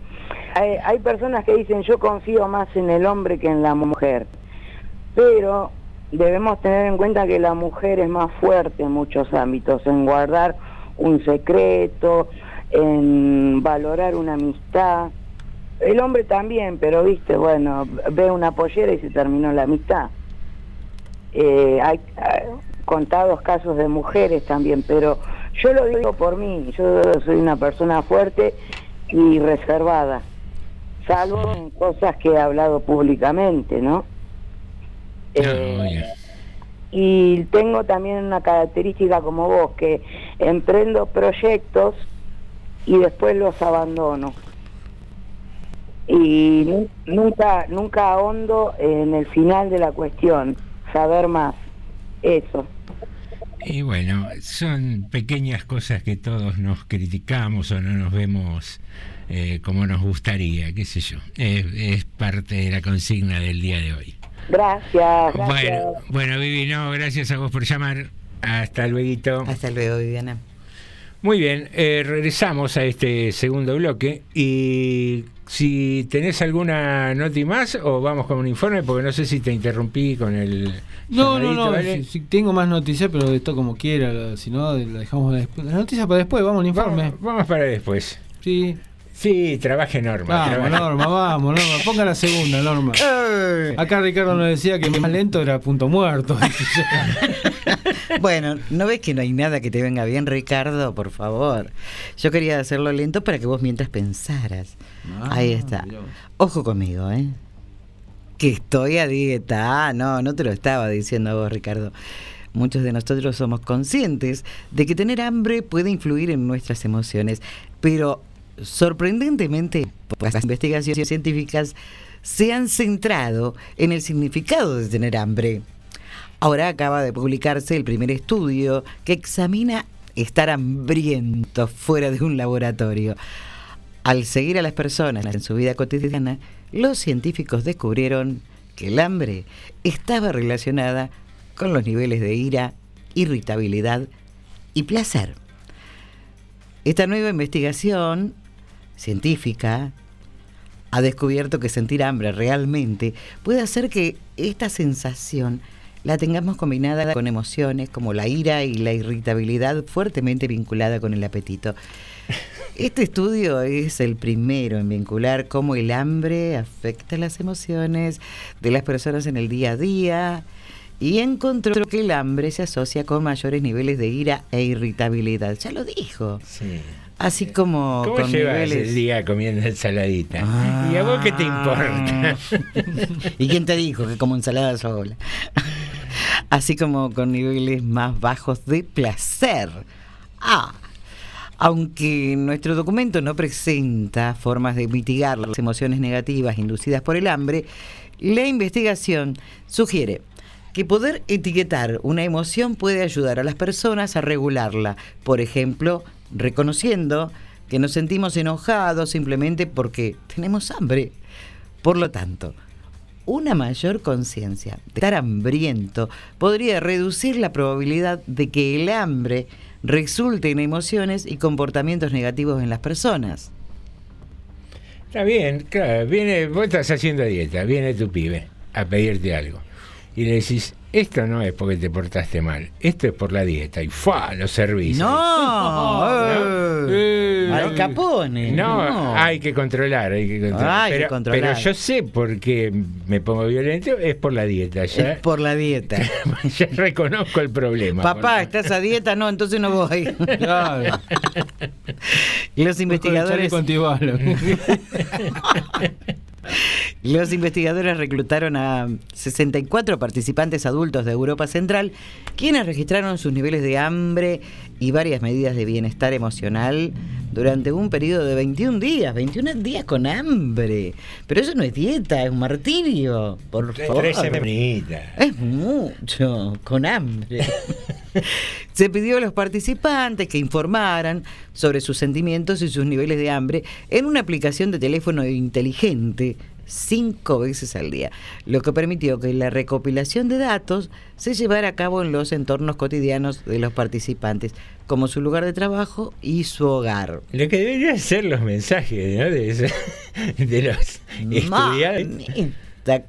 Hay, hay personas que dicen yo confío más en el hombre que en la mujer, pero debemos tener en cuenta que la mujer es más fuerte en muchos ámbitos, en guardar un secreto, en valorar una amistad. El hombre también, pero viste, bueno, ve una pollera y se terminó la amistad. Eh, hay eh, contados casos de mujeres también, pero yo lo digo por mí, yo soy una persona fuerte y reservada, salvo en cosas que he hablado públicamente, ¿no? Eh, y tengo también una característica como vos, que emprendo proyectos y después los abandono. Y nu- nunca, nunca ahondo en el final de la cuestión, saber más. Eso. Y bueno, son pequeñas cosas que todos nos criticamos o no nos vemos eh, como nos gustaría, qué sé yo. Es, es parte de la consigna del día de hoy. Gracias. gracias. Bueno, bueno, Vivi, no, gracias a vos por llamar. Hasta luego. Hasta luego, Viviana. Muy bien, eh, regresamos a este segundo bloque y si tenés alguna nota y más o vamos con un informe porque no sé si te interrumpí con el No, no, no. ¿vale? Si, si tengo más noticias, pero esto como quiera. la- Si no, la dejamos después. La noticia para después, vamos al informe. Vamos, vamos para después. Sí. Sí, trabaje Norma. Vamos, trabaje. Norma, vamos, Norma. Ponga la segunda, Norma. Acá Ricardo nos decía que más lento era punto muerto. Bueno, ¿no ves que no hay nada que te venga bien, Ricardo? Por favor. Yo quería hacerlo lento para que vos mientras pensaras. Ah, Ahí está. Ojo conmigo, ¿eh? Que estoy a dieta. Ah, no, no te lo estaba diciendo a vos, Ricardo. Muchos de nosotros somos conscientes de que tener hambre puede influir en nuestras emociones, pero sorprendentemente, pues, las investigaciones científicas se han centrado en el significado de tener hambre. Ahora acaba de publicarse el primer estudio que examina estar hambriento fuera de un laboratorio. Al seguir a las personas en su vida cotidiana, los científicos descubrieron que el hambre estaba relacionada con los niveles de ira, irritabilidad y placer. Esta nueva investigación científica ha descubierto que sentir hambre realmente puede hacer que esta sensación la tengamos combinada con emociones como la ira y la irritabilidad fuertemente vinculada con el apetito. Este estudio es el primero en vincular cómo el hambre afecta las emociones de las personas en el día a día y encontró que el hambre se asocia con mayores niveles de ira e irritabilidad. Ya lo dijo. Así como ¿Cómo con llevas el día comiendo ensaladita? ¿Y a vos qué te importa? ¿Y quién te dijo que como ensalada sola? Así como con niveles más bajos de placer. Ah, aunque nuestro documento no presenta formas de mitigar las emociones negativas inducidas por el hambre, la investigación sugiere que poder etiquetar una emoción puede ayudar a las personas a regularla. Por ejemplo, reconociendo que nos sentimos enojados simplemente porque tenemos hambre. Por lo tanto, una mayor conciencia de estar hambriento podría reducir la probabilidad de que el hambre resulte en emociones y comportamientos negativos en las personas. Está bien, claro, viene, vos estás haciendo dieta, viene tu pibe a pedirte algo. Y le decís, esto no es porque te portaste mal, esto es por la dieta. Y ¡fa! Lo servís. No, eh, ¿no? Al Capone. No, no. hay que controlar, hay que controlar. Hay que pero, controlar. pero yo sé por qué me pongo violento, es por la dieta. Ya, Es por la dieta. ya reconozco el problema. Papá, ¿estás a dieta? No, entonces no voy. Claro. Los investigadores. Con. Los investigadores reclutaron a 64 participantes adultos de Europa Central, quienes registraron sus niveles de hambre y varias medidas de bienestar emocional durante un periodo de 21 días. 21 días con hambre. Pero eso no es dieta, es un martirio. Por Tres favor. Es mucho, con hambre. Se pidió a los participantes que informaran sobre sus sentimientos y sus niveles de hambre en una aplicación de teléfono inteligente cinco veces al día, lo que permitió que la recopilación de datos se llevara a cabo en los entornos cotidianos de los participantes, como su lugar de trabajo y su hogar. Lo que deberían ser los mensajes ¿no? de, de los estudiantes.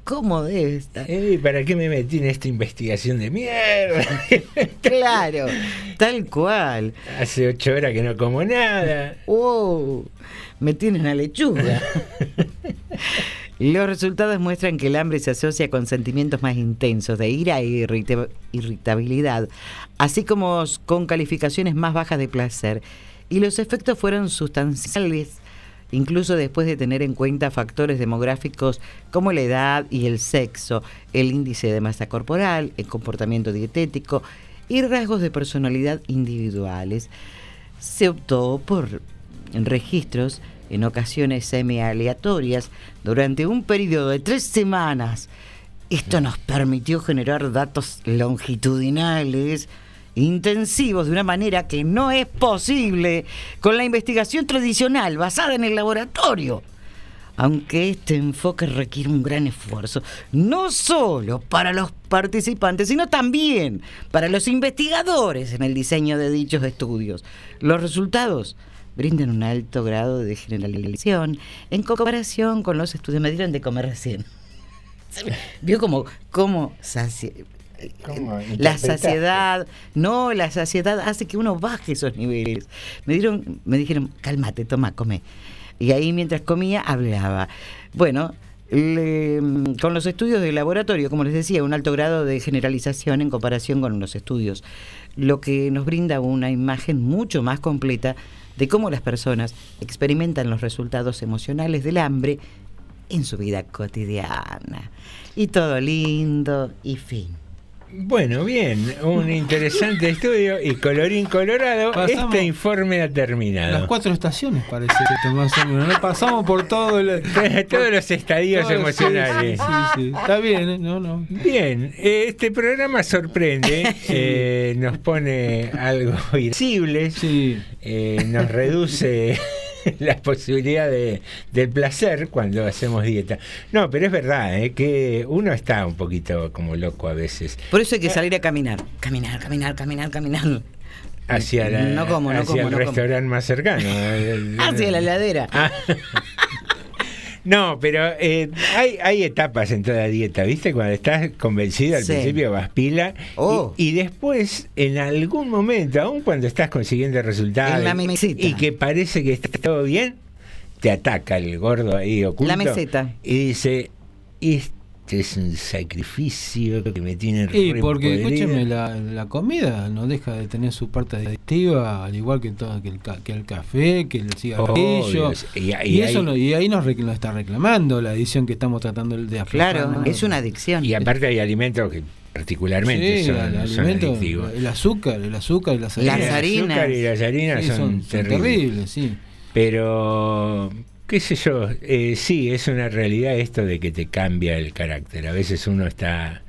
¿cómo debe estar? Ey, ¿Para qué me metí en esta investigación de mierda? Claro, tal cual. Hace ocho horas que no como nada. ¡Wow! Me tienen a lechuga. Los resultados muestran que el hambre se asocia con sentimientos más intensos de ira e irrita- irritabilidad, así como con calificaciones más bajas de placer. Y los efectos fueron sustanciales, incluso después de tener en cuenta factores demográficos como la edad y el sexo, el índice de masa corporal, el comportamiento dietético y rasgos de personalidad individuales. Se optó por registros en ocasiones semi-aleatorias durante un periodo de tres semanas. Esto nos permitió generar datos longitudinales intensivos de una manera que no es posible con la investigación tradicional basada en el laboratorio. Aunque este enfoque requiere un gran esfuerzo, no solo para los participantes, sino también para los investigadores en el diseño de dichos estudios. Los resultados brindan un alto grado de generalización en comparación con los estudios. Me dieron de comer recién. Vio como, como saci- ¿Cómo la saciedad, no, la saciedad hace que uno baje esos niveles. Me dieron, me dijeron, cálmate, toma, come. Y ahí mientras comía hablaba. Bueno, le- con los estudios de laboratorio, como les decía, un alto grado de generalización en comparación con los estudios, lo que nos brinda una imagen mucho más completa de cómo las personas experimentan los resultados emocionales del hambre en su vida cotidiana. Y todo lindo y fin. Bueno, bien, un interesante estudio y colorín colorado, Pasamos- este informe ha terminado. Las cuatro estaciones parece que más o menos. ¿no? Pasamos por todo el, Todos los estadios emocionales. Sí, sí, sí. Está bien, ¿eh? no, no. Bien, eh, este programa sorprende, eh, nos pone algo irascible, eh, nos reduce la posibilidad de, del placer cuando hacemos dieta. No, pero es verdad, eh, que uno está un poquito como loco a veces. Por eso hay que salir a caminar. Caminar, caminar, caminar, caminar. Hacia, la, No como, no hacia como, el no como. restaurante más cercano. El- Hacia la heladera. Ah. No, pero eh, hay, hay etapas en toda dieta, ¿viste? Cuando estás convencido al Sí. principio vas pila Oh. y, y después, en algún momento, aun cuando estás consiguiendo resultados y que parece que está todo bien, te ataca el gordo ahí oculto. La meseta. Y dice, este es un sacrificio que me tiene Y porque, podrido". escúcheme, la, la comida no deja de tener su parte adictiva, al igual que todo que el, que el café, que el cigarrillo. Y- y, y eso hay- no- y ahí nos, rec- nos está reclamando la edición que estamos tratando de aflojar. Claro, ¿no? es una adicción. Y aparte hay alimentos que particularmente Sí, son, el son alimento, adictivos. el azúcar, el azúcar y las Las harinas. El azúcar y las harinas Sí, son, son- son terribles. terribles, sí. Pero, qué sé yo, eh, sí, es una realidad esto de que te cambia el carácter. A veces uno está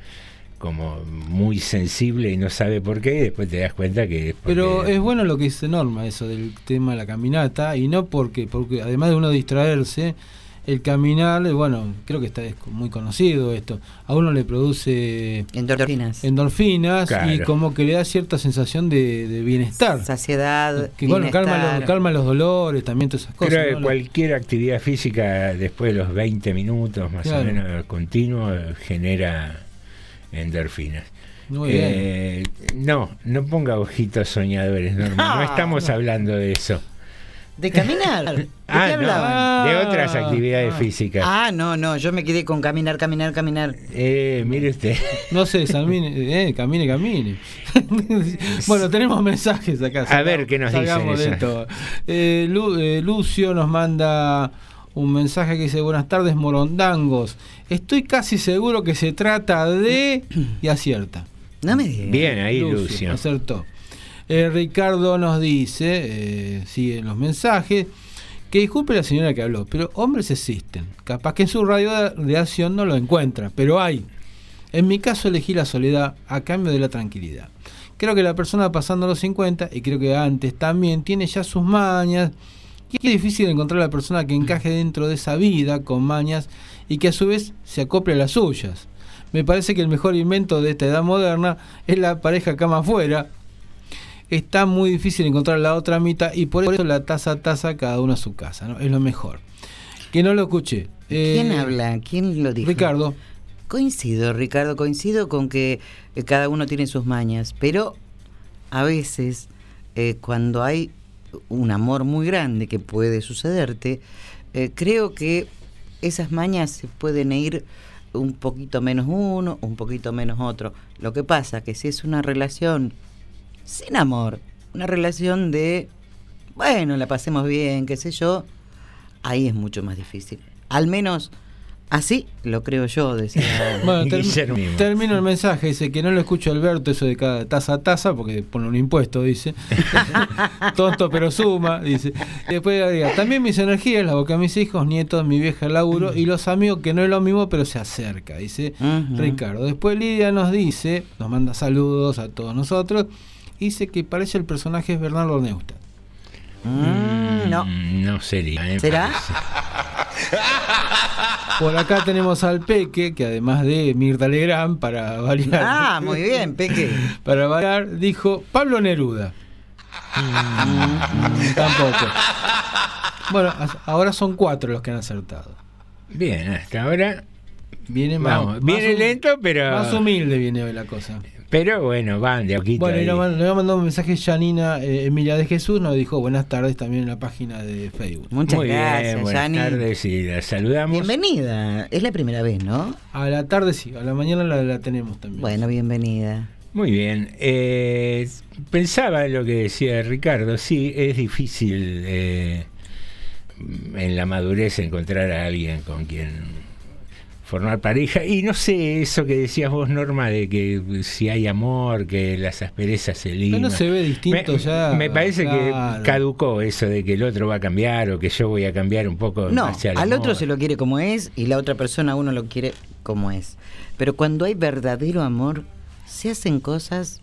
como muy sensible y no sabe por qué y después te das cuenta que es Pero es bueno lo que dice Norma, eso del tema de la caminata, y no porque, porque además de uno distraerse, el caminar, eh, bueno, creo que está es muy conocido esto, a uno le produce Endorfinas. endorfinas y como que le da cierta sensación de, de bienestar. Saciedad. Que bueno, calma los, calma los dolores, también todas esas cosas. Creo que ¿no? cualquier actividad física después de los 20 minutos más Claro. o menos continuo genera endorfinas. Muy Eh, no, no ponga ojitos soñadores, Norma. No, No, estamos no. hablando de eso. ¿De caminar? ¿De Ah, qué no, hablaban? de otras actividades físicas. Ah, no, no, yo me quedé con caminar, caminar, caminar. Eh, mire usted. No sé, Salmine, eh, camine, camine. bueno, tenemos mensajes acá. A ver, ¿qué nos dicen de esto. Eh, Lu- eh, Lucio nos manda un mensaje que dice, buenas tardes, morondangos. Estoy casi seguro que se trata de... y acierta. No me digas. Bien, ahí Lucio. Acertó. Eh, Ricardo nos dice, eh, sigue en los mensajes, que disculpe la señora que habló, pero hombres existen. Capaz que en su radio de acción no lo encuentra, pero hay. En mi caso elegí la soledad a cambio de la tranquilidad. Creo que la persona pasando los 50, y creo que antes también, tiene ya sus mañas Y es difícil encontrar a la persona que encaje dentro de esa vida con mañas y que a su vez se acople a las suyas. Me parece que el mejor invento de esta edad moderna es la pareja cama afuera. Está muy difícil encontrar la otra mitad y por eso la taza a taza cada uno a su casa, ¿no? Es lo mejor. Que no lo escuché. ¿Quién Eh, habla? ¿Quién lo dijo? Ricardo. Coincido, Ricardo, coincido con que eh, cada uno tiene sus mañas, pero a veces eh, cuando hay un amor muy grande que puede sucederte, eh, creo que esas mañas se pueden ir un poquito menos uno, un poquito menos otro. Lo que pasa que si es una relación sin amor, una relación de, bueno, la pasemos bien, qué sé yo, ahí es mucho más difícil. Al menos así lo creo yo, decía. Bueno, term- termino el mensaje, dice que no lo escucho Alberto, eso de cada taza a taza, porque pone un impuesto, dice. Tonto pero suma, dice. Y después agrega, también mis energías, la boca de mis hijos, nietos, mi vieja el laburo y los amigos, que no es lo mismo, pero se acerca, dice. Ricardo. Después Lidia nos dice, nos manda saludos a todos nosotros, dice que parece el personaje es Bernardo Neustadt. Mm, no. No sería. ¿eh? ¿Será? Por acá tenemos al Peque, que además de Mirta Legrand, para variar. Ah, muy bien, Peque. Para variar, dijo Pablo Neruda. Mm, tampoco. Bueno, ahora son cuatro los que han acertado. Bien, hasta ahora. Viene más, Vamos, más viene lento, pero. Más humilde viene hoy la cosa. Pero bueno, van de a poquito. Bueno, y nos nos mandado un mensaje Janina eh, Emilia de Jesús, nos dijo buenas tardes también en la página de Facebook. Muchas Muy gracias, bien, buenas tardes y la saludamos. Bienvenida. Es la primera vez, ¿no? A la tarde sí, a la mañana la, la tenemos también. Bueno, bienvenida. Muy bien. eh, pensaba en lo que decía Ricardo. Sí, es difícil eh, en la madurez encontrar a alguien con quien formar pareja. Y no sé, eso que decías vos, Norma, de que si hay amor, que las asperezas se liman. no se ve distinto me, ya, Me parece claro. que caducó eso de que el otro va a cambiar o que yo voy a cambiar un poco. No, base al al amor. otro se lo quiere como es y la otra persona a uno lo quiere como es. Pero cuando hay verdadero amor, se hacen cosas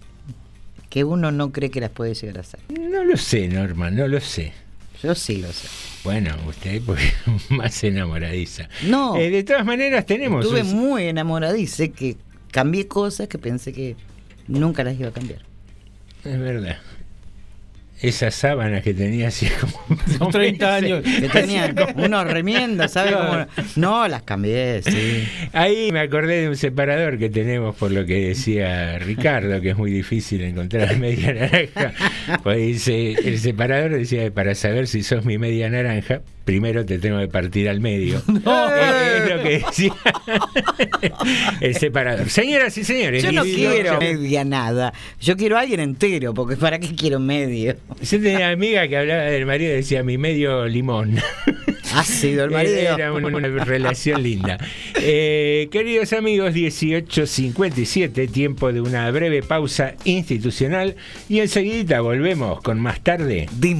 que uno no cree que las puede llegar a hacer. No lo sé, Norma, no lo sé. Yo sí lo sé. Bueno, usted pues más enamoradiza. No. Eh, de todas maneras tenemos... Estuve un- muy sé que cambié cosas que pensé que nunca las iba a cambiar. Es verdad. Esas sábanas que tenía así como... dos 30 meses. años. Que tenían unos remiendos, ¿sabes? Claro. Como- No, las cambié, sí. Ahí me acordé de un separador que tenemos por lo que decía Ricardo, que es muy difícil encontrar media naranja. Pues dice, el separador decía, para saber si sos mi media naranja, primero te tengo que partir al medio. Es, es lo que decía el separador. Señoras y señores. Yo no 18. quiero media nada. Yo quiero a alguien entero, porque ¿para qué quiero medio? Yo tenía una amiga que hablaba del marido y decía mi medio limón. Ácido el marido. Era una, una relación linda. Eh, queridos amigos, 18.57, tiempo de una breve pausa institucional y enseguida volvemos con más tarde. Di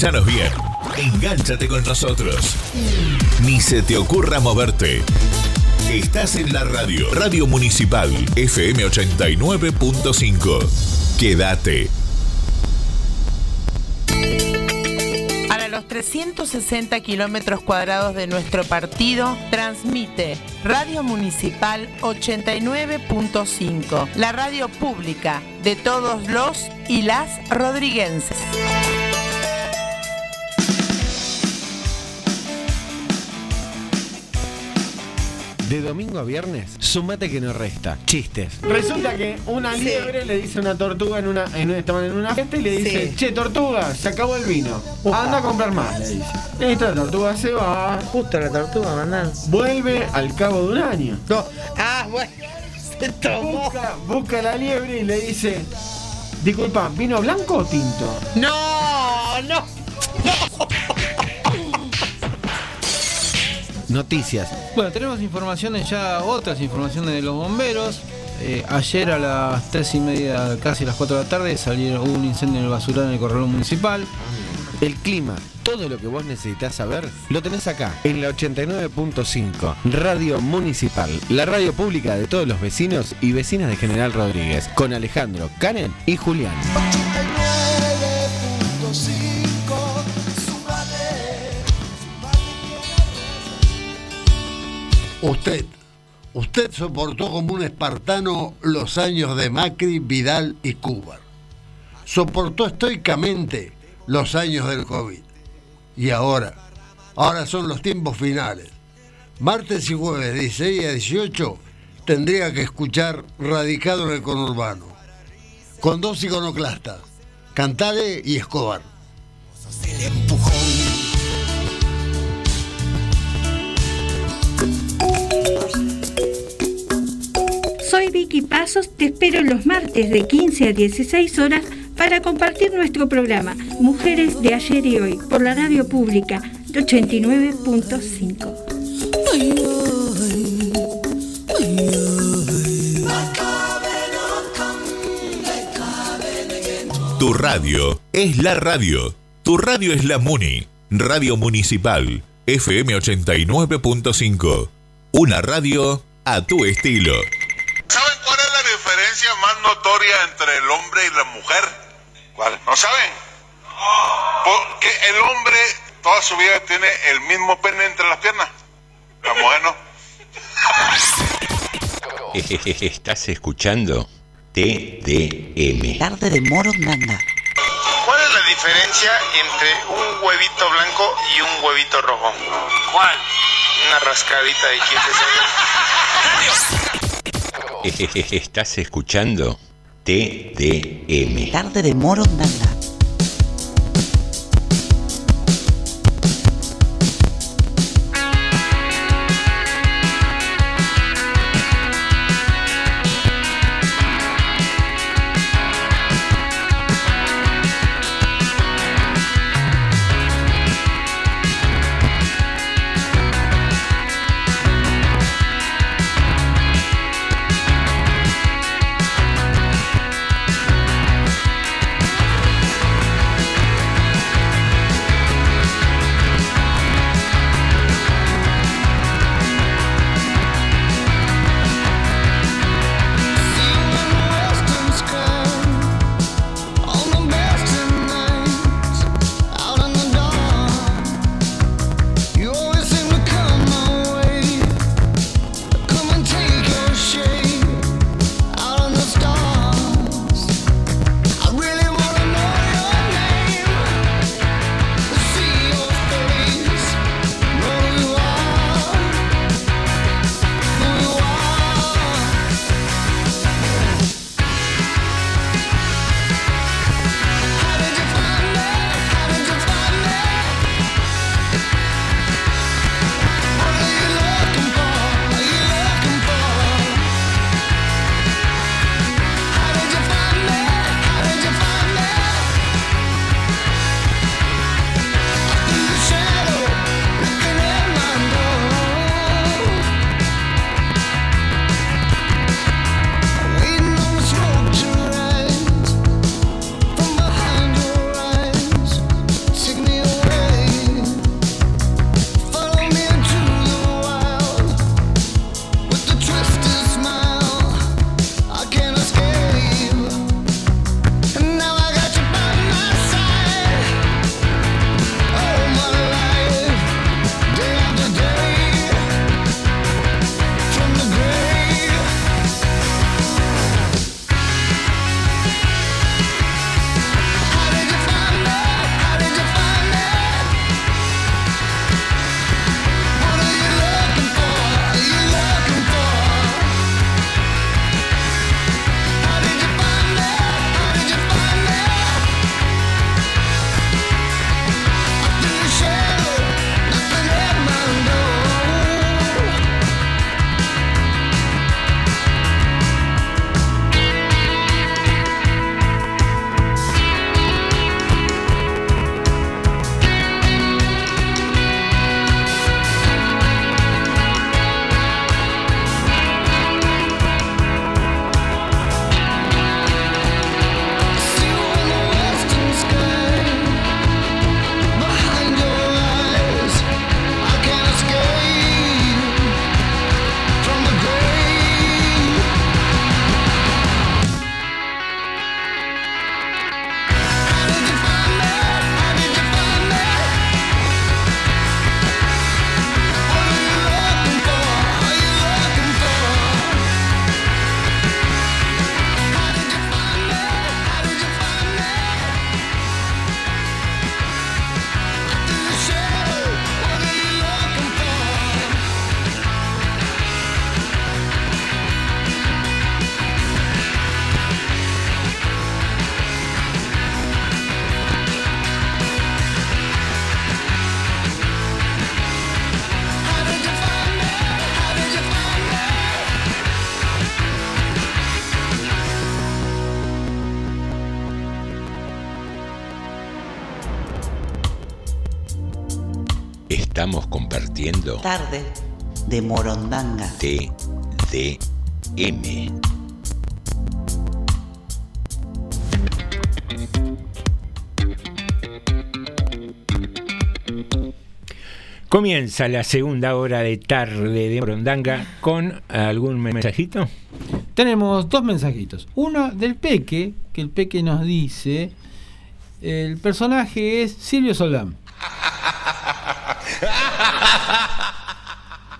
Sintonizanos bien. Engánchate con nosotros. Ni se te ocurra moverte. Estás en la radio. Radio Municipal FM 89.5. Quédate. Para los 360 kilómetros cuadrados de nuestro partido, transmite Radio Municipal 89.5, la radio pública de todos los y las rodriguenses. De domingo a viernes, sumate que no resta. Chistes. Resulta que una Sí. liebre le dice a una tortuga en una, en, estaban en una fiesta y le dice, che, tortuga, se acabó el vino. Anda a comprar más, le dice. Esta tortuga se va. Justo la tortuga, mandá. Vuelve al cabo de un año. Ah, bueno. Se tomó. Busca, busca la liebre y le dice, disculpa, ¿vino blanco o tinto? No, no. Noticias. Bueno, tenemos informaciones ya, otras informaciones de los bomberos. Eh, ayer a las 3 y media, casi las 4 de la tarde, salieron hubo un incendio en el basural en el corredor municipal. El clima, todo lo que vos necesitas saber, lo tenés acá, en la 89.5, Radio Municipal, la radio pública de todos los vecinos y vecinas de General Rodríguez, con Alejandro, Karen y Julián. Usted, Usted soportó como un espartano los años de Macri, Vidal y Cuba. Soportó estoicamente los años del COVID. Y ahora, ahora son los tiempos finales. Martes y jueves, 16 a 18, tendría que escuchar Radicado en el Conurbano. Con dos iconoclastas, Cantale y Escobar. Pasos, te espero los martes de 15 a 16 horas para compartir nuestro programa Mujeres de ayer y hoy por la radio pública de 89.5. Tu radio es la radio. Tu radio es la Muni. Radio Municipal. FM 89.5. Una radio a tu estilo. Diferencia más notoria entre el hombre y la mujer? ¿Cuál? ¿No saben? Porque el hombre toda su vida tiene el mismo pene entre las piernas. La mujer no. Estás escuchando TDM. Tarde de Morondanga. ¿Cuál es la diferencia entre un huevito blanco y un huevito rojo? ¿Cuál? Una rascadita de 15 segundos. Estás escuchando TDM. Tarde de Morondanga. Tarde de Morondanga. TDM. Comienza la segunda hora de tarde de Morondanga con algún mensajito. Tenemos dos mensajitos. Uno del Peque, que el Peque nos dice, el personaje es Silvio Soldán.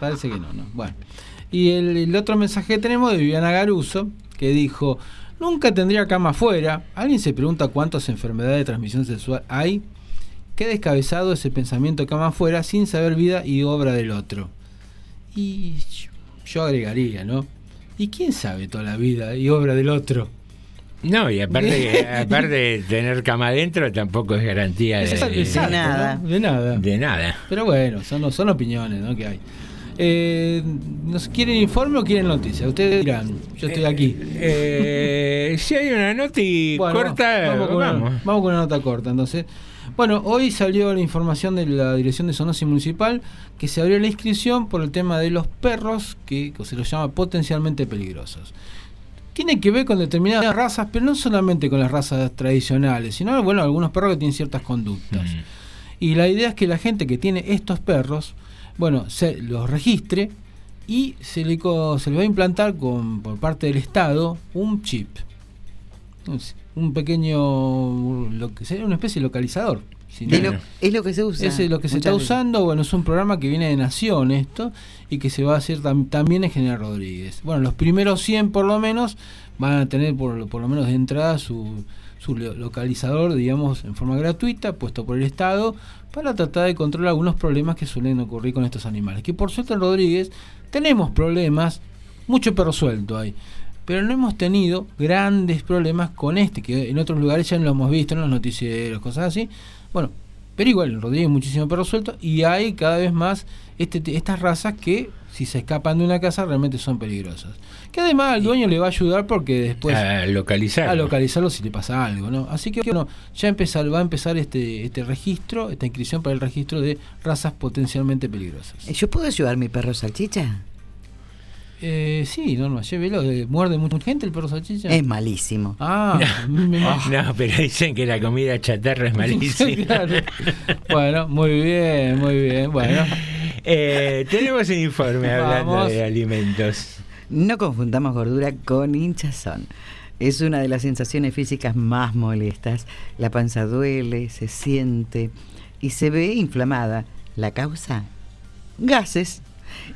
Parece que no, ¿no? Bueno. Y el, el otro mensaje que tenemos de Viviana Garuso, que dijo, nunca tendría cama afuera. ¿Alguien se pregunta cuántas enfermedades de transmisión sexual hay? Qué descabezado ese pensamiento cama afuera sin saber vida y obra del otro. Y yo- agregaría, ¿no? ¿Y quién sabe toda la vida y obra del otro? No, y aparte, aparte de tener cama adentro, tampoco es garantía de, Exacto, exacto, ¿no? De nada. De nada. Pero bueno, son, son opiniones ¿no? que hay. Eh, ¿Nos quieren informe o quieren noticia? Ustedes dirán, yo estoy aquí. Eh, si hay una nota y Bueno, corta, vamos con, vamos. Una, vamos con una nota corta, entonces. Bueno, hoy salió la información de la Dirección de Zoonosis Municipal que se abrió la inscripción por el tema de los perros que, que se los llama potencialmente peligrosos. Tiene que ver con determinadas razas, pero no solamente con las razas tradicionales, sino bueno, algunos perros que tienen ciertas conductas. Y la idea es que la gente que tiene estos perros, bueno, se los registre y se le, co- se le va a implantar con, por parte del Estado un chip. Un- Un pequeño, lo que sería una especie de localizador. si Es no- lo, es lo que se usa. es lo que se está veces. usando, bueno, es un programa que viene de Nación esto y que se va a hacer tam- también en General Rodríguez. Bueno, los primeros 100 por lo menos van a tener por, por lo menos de entrada su, su lo- localizador, digamos, en forma gratuita, puesto por el Estado, para tratar de controlar algunos problemas que suelen ocurrir con estos animales. Que por suerte en Rodríguez tenemos problemas, mucho perro suelto hay, pero no hemos tenido grandes problemas con este, que en otros lugares ya lo hemos visto en los noticieros, cosas así. Bueno, pero igual en Rodríguez muchísimo perro suelto y hay cada vez más este, estas razas que si se escapan de una casa realmente son peligrosas. Que además al dueño le va a ayudar porque después A localizarlo. a localizarlo si le pasa algo, ¿no? Así que bueno, ya empezar, va a empezar este este registro, esta inscripción para el registro de razas potencialmente peligrosas. ¿Yo puedo llevar mi perro salchicha? Eh, sí, Norma, llévelo. eh, ¿Muerde mucha gente el perro salchicha? Es malísimo. Ah, me- No, pero dicen que la comida chatarra es malísima. Claro. Bueno, muy bien, muy bien. Bueno, Eh, tenemos un informe hablando Vamos. de alimentos. No confundamos gordura con hinchazón. Es una de las sensaciones físicas más molestas. La panza duele, se siente y se ve inflamada. ¿La causa? Gases.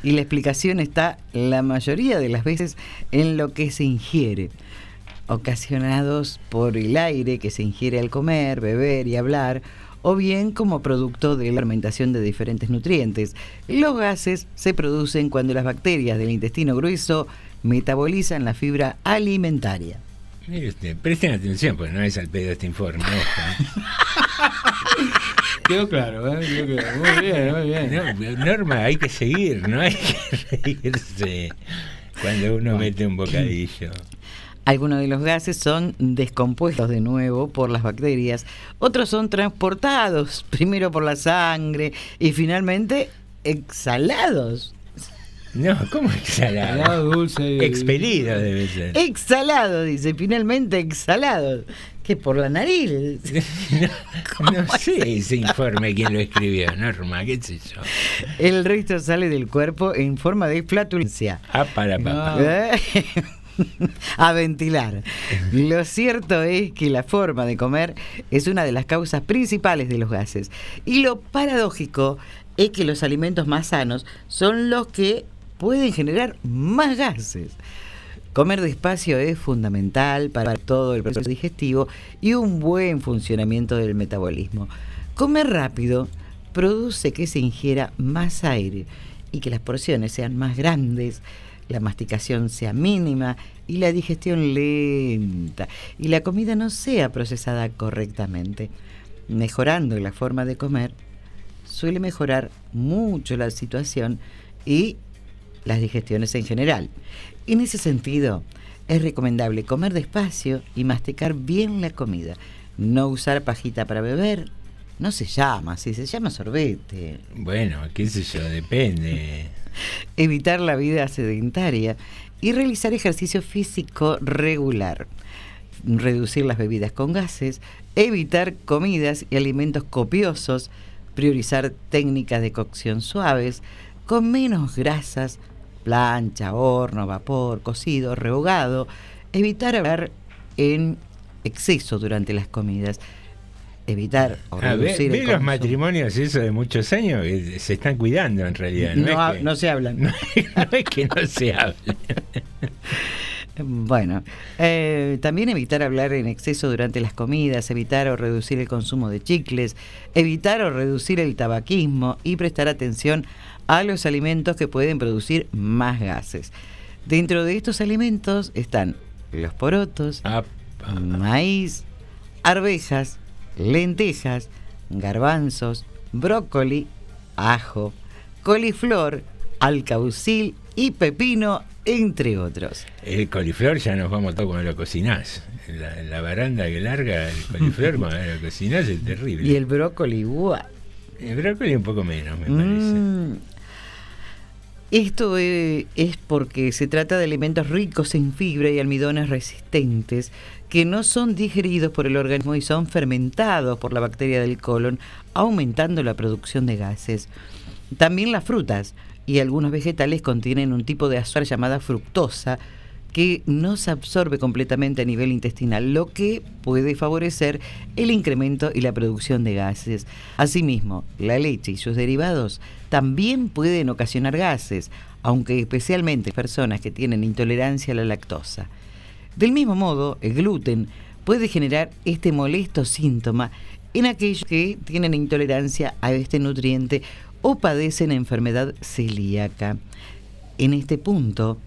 Y la explicación está la mayoría de las veces en lo que se ingiere, ocasionados por el aire que se ingiere al comer, beber y hablar, o bien como producto de la fermentación de diferentes nutrientes. Los gases se producen cuando las bacterias del intestino grueso metabolizan la fibra alimentaria. Mire usted, presten atención, pues no es al pedo este informe. quedó claro, ¿eh? Quedó claro. Muy bien, muy bien. No, Norma, hay que seguir, no hay que reírse cuando uno mete un bocadillo. Algunos de los gases son descompuestos de nuevo por las bacterias, otros son transportados primero por la sangre y finalmente exhalados. No, ¿cómo exhalado? Salado, dulce. Expelido debe ser. Exhalados, dice, finalmente exhalados. Que por la nariz. No sé ese informe quién lo escribió, Norma, qué sé yo. El resto sale del cuerpo en forma de flatulencia. Ah, para papá. ¿Eh? a ventilar. Lo cierto es que la forma de comer es una de las causas principales de los gases. Y lo paradójico es que los alimentos más sanos son los que pueden generar más gases. Comer despacio es fundamental para todo el proceso digestivo y un buen funcionamiento del metabolismo. Comer rápido produce que se ingiera más aire y que las porciones sean más grandes, la masticación sea mínima y la digestión lenta y la comida no sea procesada correctamente. Mejorando la forma de comer suele mejorar mucho la situación y las digestiones en general. En ese sentido, es recomendable comer despacio y masticar bien la comida, no usar pajita para beber No se llama, sí, se llama sorbete. Bueno, qué sé yo, depende. Evitar la vida sedentaria y realizar ejercicio físico regular. Reducir las bebidas con gases, evitar comidas y alimentos copiosos, priorizar técnicas de cocción suaves, con menos grasas, plancha, horno, vapor, cocido, rehogado, evitar hablar en exceso durante las comidas, evitar o Ah, ve reducir ve el los matrimonios eso de muchos años que se están cuidando en realidad. No, No, ha- es, que, no se hablan. no es que no se hable. Bueno, eh, también evitar hablar en exceso durante las comidas, evitar o reducir el consumo de chicles, evitar o reducir el tabaquismo y prestar atención a los alimentos que pueden producir más gases. Dentro de estos alimentos están los porotos, maíz, arvejas, lentejas, garbanzos, brócoli, ajo, coliflor, alcaucil y pepino, entre otros. El coliflor ya nos vamos todo cuando lo cocinás. La, la baranda que larga el coliflor cuando lo cocinás es terrible. Y el brócoli, ¡guau! El brócoli un poco menos, me parece. Mm. Esto eh, es porque se trata de alimentos ricos en fibra y almidones resistentes que no son digeridos por el organismo y son fermentados por la bacteria del colon, aumentando la producción de gases. También las frutas y algunos vegetales contienen un tipo de azúcar llamada fructosa que no se absorbe completamente a nivel intestinal, lo que puede favorecer el incremento y la producción de gases. Asimismo, la leche y sus derivados también pueden ocasionar gases, aunque especialmente personas que tienen intolerancia a la lactosa. Del mismo modo, el gluten puede generar este molesto síntoma en aquellos que tienen intolerancia a este nutriente o padecen enfermedad celíaca. En este punto,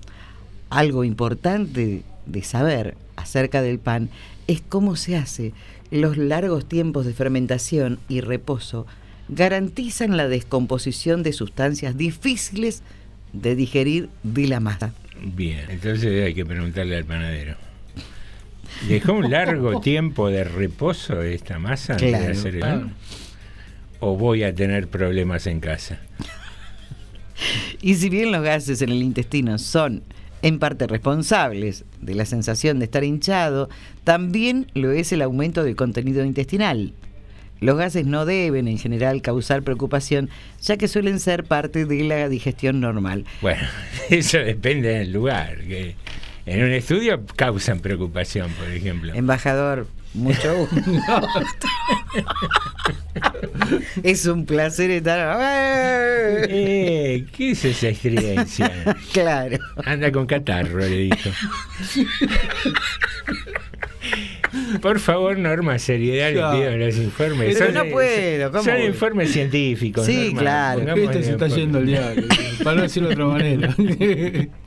algo importante de saber acerca del pan es cómo se hace. Los largos tiempos de fermentación y reposo garantizan la descomposición de sustancias difíciles de digerir de la masa. Bien, entonces hay que preguntarle al panadero. ¿Dejó un largo tiempo de reposo esta masa antes de hacer el claro. pan? ¿O voy a tener problemas en casa? Y si bien los gases en el intestino son en parte responsables de la sensación de estar hinchado, también lo es el aumento del contenido intestinal. Los gases no deben en general causar preocupación, ya que suelen ser parte de la digestión normal. Bueno, eso depende del lugar. Que en un estudio causan preocupación, por ejemplo. Embajador, mucho gusto. es un placer estar. Eh, ¿Qué es esa estridencia? Claro. Anda con catarro, le dijo. Por favor, Norma, seriedad Claro. le pido en los informes. Pero Son- no puedo, ¿cómo Son informes científicos. Sí, Norma, claro. Este se está yendo al diablo, para no decirlo de otra manera.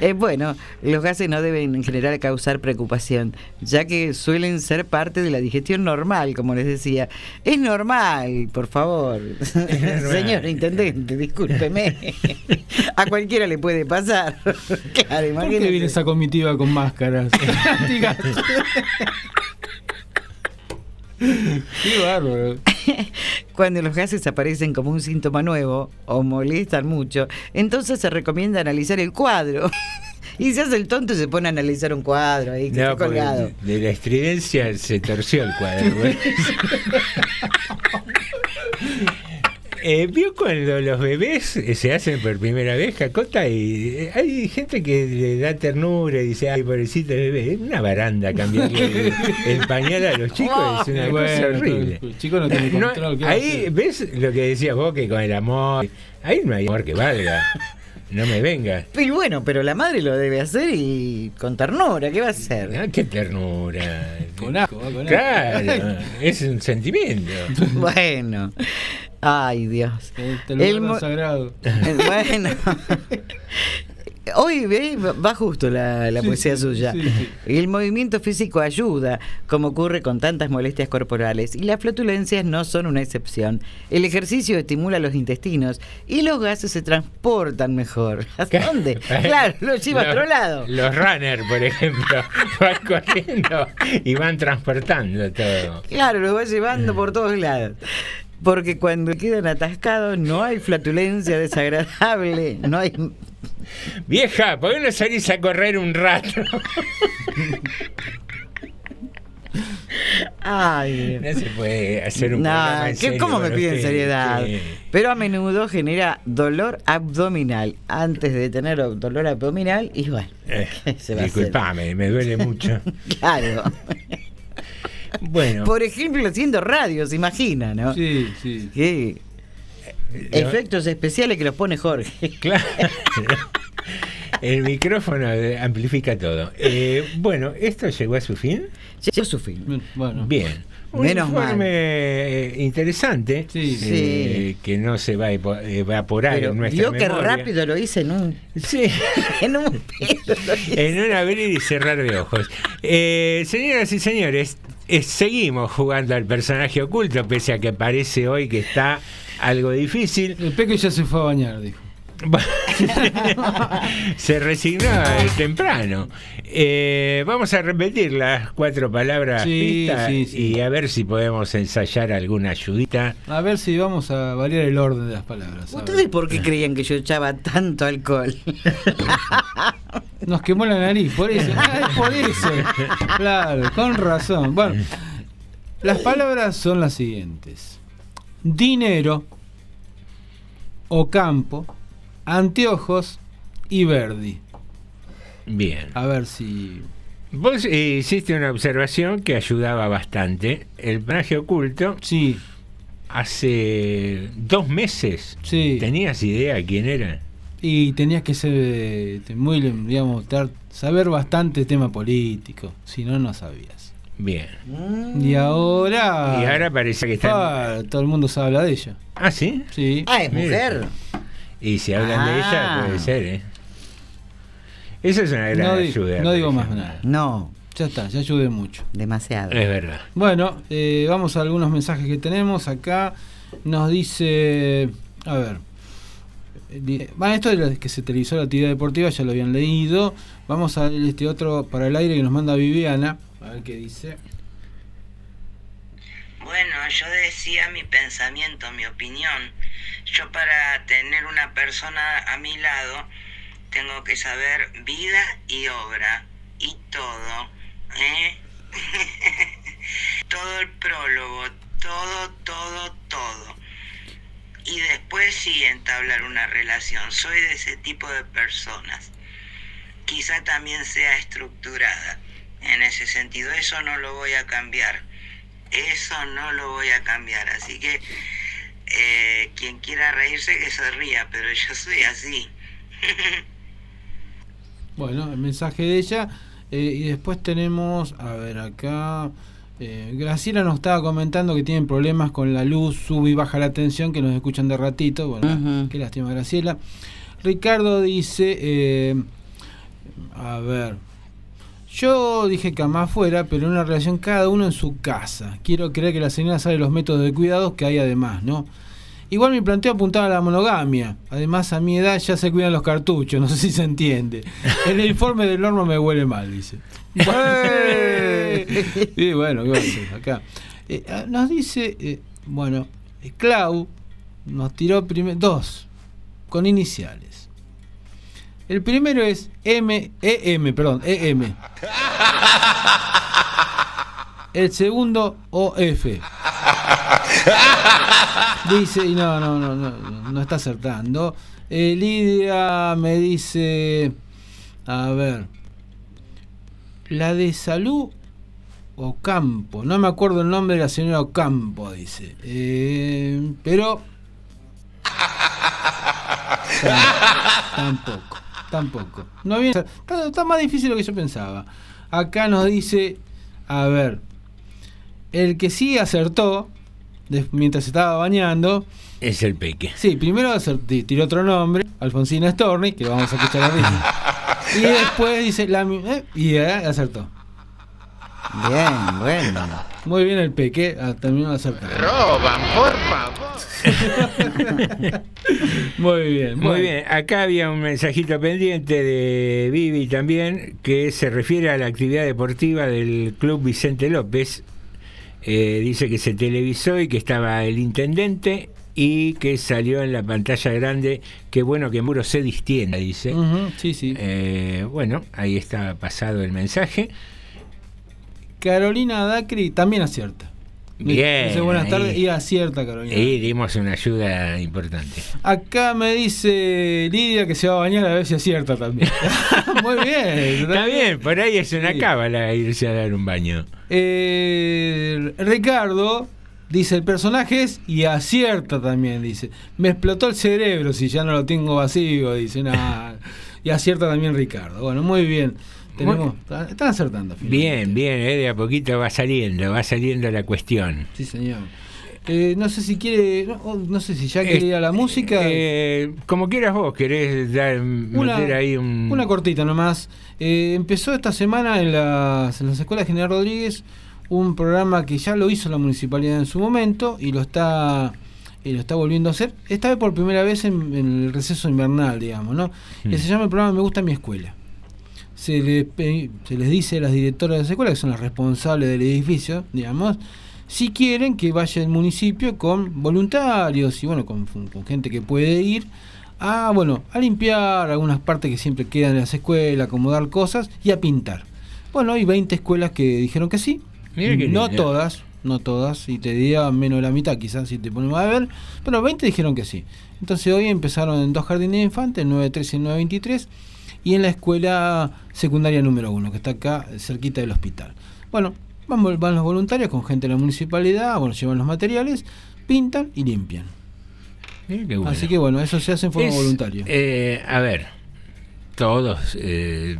Eh, bueno, los gases no deben en general causar preocupación, ya que suelen ser parte de la digestión normal, como les decía. Es normal, por favor. Señor intendente, discúlpeme. A cualquiera le puede pasar. claro, ¿Por qué viene esa comitiva con máscaras? Qué bárbaro. Cuando los gases aparecen como un síntoma nuevo o molestan mucho, entonces se recomienda analizar el cuadro. Y se hace el tonto y se pone a analizar un cuadro ahí que No, está colgado. de la estridencia se torció el cuadro. Eh, ¿Vio cuando los bebés eh, se hacen por primera vez cacota y eh, hay gente que le da ternura y dice, ay, pobrecito el bebé? Es una baranda cambiarle el, el pañal a los chicos, es una Y cosa bueno, horrible. el chico no tiene control, ¿qué va a ahí? ¿ves lo que decías vos que con el amor? Ahí no hay amor que valga. No me venga. Pero bueno, pero la madre lo debe hacer y con ternura, ¿qué va a hacer? Ah, qué ternura. Con asco, va con asco. Claro, es un sentimiento. Bueno, ay Dios. El mo- sagrado. Bueno, Hoy va justo la, la Sí, poesía sí, suya. sí. El movimiento físico ayuda, como ocurre con tantas molestias corporales, y las flatulencias no son una excepción. El ejercicio estimula los intestinos y los gases se transportan mejor. ¿A dónde? Claro, lo lleva a Los- otro lado. Los runners, por ejemplo, van corriendo y van transportando todo. Claro, lo va llevando por todos lados. Porque cuando quedan atascados no hay flatulencia desagradable, no hay... Vieja, ¿por qué no salís a correr un rato? Ay, No se puede hacer un No, programa en ¿qué- serio ¿cómo me piden seriedad? Pero a menudo genera dolor abdominal. Antes de tener dolor abdominal, y bueno, Eh, ¿qué se va a hacer? disculpame, me duele mucho. Claro. Bueno, Por ejemplo, haciendo radio, se imagina, ¿no? Sí, sí. Sí. Efectos especiales que los pone Jorge. Claro. el micrófono eh, amplifica todo. Eh, bueno, ¿esto llegó a su fin? Llegó a su fin. Bueno. Bien. Un Menos informe mal. eh, interesante Sí. eh, que no se va a evaporar Pero en nuestra vio que memoria. rápido lo hice en un... Sí. en un. En un abrir y cerrar de ojos. Eh, señoras y señores, eh, seguimos jugando al personaje oculto, pese a que parece hoy que está algo difícil. El peque ya se fue a bañar, dijo. Se resignó eh, temprano. Eh, vamos a repetir las cuatro palabras Sí, pistas sí, sí. y a ver si podemos ensayar alguna ayudita. A ver si vamos a variar el orden de las palabras. ¿Ustedes por qué creían que yo echaba tanto alcohol? Nos quemó la nariz, por eso. Ah, es por eso. Claro, con razón. Bueno, las palabras son las siguientes: dinero, Ocampo, anteojos y Verdi. Bien. A ver si. Vos eh, hiciste una observación que ayudaba bastante. El personaje oculto. Sí. Hace dos meses. Sí. ¿Tenías idea quién era? Y tenías que ser eh, muy, digamos, saber bastante tema político. Si no, no sabías. Bien. Y ahora. Y ahora parece que está. Ah, todo el mundo se habla de ella. ¿Ah, sí? Sí. Ah, es mujer. Y si hablan de ella, Ah. puede ser, ¿eh? Eso es una gran No, ayuda. no digo más nada. No, Ya está, ya ayudé mucho. demasiado. Es verdad. Bueno, eh, vamos a algunos mensajes que tenemos acá. Nos dice, a ver, bueno, esto la- que se televisó la actividad deportiva ya lo habían leído. Vamos a ver este otro para el aire que nos manda Viviana. A ver qué dice. Bueno, yo decía mi pensamiento, mi opinión. Yo para tener una persona a mi lado tengo que saber vida y obra y todo. ¿eh? todo el prólogo, todo, todo, todo. Y después sí entablar una relación. Soy de ese tipo de personas. Quizá también sea estructurada. En ese sentido, eso no lo voy a cambiar. Eso no lo voy a cambiar. Así que eh, quien quiera reírse que se ría, pero yo soy así. Bueno, el mensaje de ella. eh, y después tenemos, a ver acá. Eh, Graciela nos estaba comentando que tienen problemas con la luz, sube y baja la tensión, que nos escuchan de ratito. Bueno, qué lástima, Graciela. Ricardo dice, eh, a ver, yo dije que más afuera, pero en una relación cada uno en su casa. Quiero creer que la señora sabe los métodos de cuidados que hay además, ¿no? Igual mi planteo apuntaba a la monogamia. Además, a mi edad ya se cuidan los cartuchos, no sé si se entiende. El informe del horno me huele mal, dice. y bueno, ¿qué va a hacer? acá. Eh, ah, nos dice, eh, bueno, eh, Clau nos tiró dos con iniciales. El primero es M, EM, perdón, EM. El segundo OF. Dice, y no, no, no, no, no, está acertando. Lidia me dice, a ver, la de salud Ocampo, no me acuerdo el nombre de la señora Ocampo, dice. Eh, pero... Tampoco, tampoco. No viene, está, está más difícil de lo que yo pensaba. Acá nos dice, a ver, el que sí acertó mientras estaba bañando. Es el peque. Sí, primero tiró otro nombre, Alfonsina Storni, que vamos a escuchar arriba. y después dice, la, eh, y eh, acertó. Bien, bueno. Muy bien el peque, ah, terminó de acertar. Roban, por favor. Muy bien, Muy bien, acá había un mensajito pendiente de Vivi también que se refiere a la actividad deportiva del Club Vicente López. Eh, dice que se televisó y que estaba el intendente y que salió en la pantalla grande. Qué bueno que Muro se distienda, dice. Sí, sí. Eh, bueno, ahí está pasado el mensaje. Carolina Dacri también acierta. Bien, Dice buenas tardes y acierta Carolina. Y dimos una ayuda importante. Acá me dice Lidia que se va a bañar a ver si acierta también. Muy bien. Está bien, por ahí es una Sí. cábala irse a dar un baño. Eh, Ricardo dice el personaje es y acierta también, dice. Me explotó el cerebro si ya no lo tengo vacío, dice. Nah. y acierta también Ricardo. Bueno, muy bien. Tenemos, están acertando. Bien, bien, eh, de a poquito va saliendo, va saliendo la cuestión. Sí, señor. Eh, no sé si quiere, no, no sé si ya quiere ir a la música. Eh, como quieras vos, querés dar, Una- meter ahí un... Una cortita nomás. Eh, empezó esta semana en las, en las escuelas General Rodríguez un programa que ya lo hizo la municipalidad en su momento y lo está y lo está volviendo a hacer. Esta vez por primera vez en, en el receso invernal, digamos, ¿no? Mm. Que se llama el programa Me gusta mi escuela. Se se les dice a las directoras de las escuelas, que son las responsables del edificio, digamos, si quieren que vaya el municipio con voluntarios y bueno, con, con gente que puede ir a bueno, a limpiar algunas partes que siempre quedan en las escuelas, acomodar cosas y a pintar. Bueno, hay 20 escuelas que dijeron que sí. No lindo. todas, no todas, y te diría menos de la mitad quizás si te ponemos a ver, pero 20 dijeron que sí. Entonces hoy empezaron en dos jardines de infantes, 9.13 y 9.23, y en la escuela secundaria número 1, que está acá cerquita del hospital. Bueno, van, van los voluntarios con gente de la municipalidad, bueno, llevan los materiales, pintan y limpian. Qué bueno. Así que bueno, eso se hace en forma Es, voluntaria. eh, a ver, todos eh,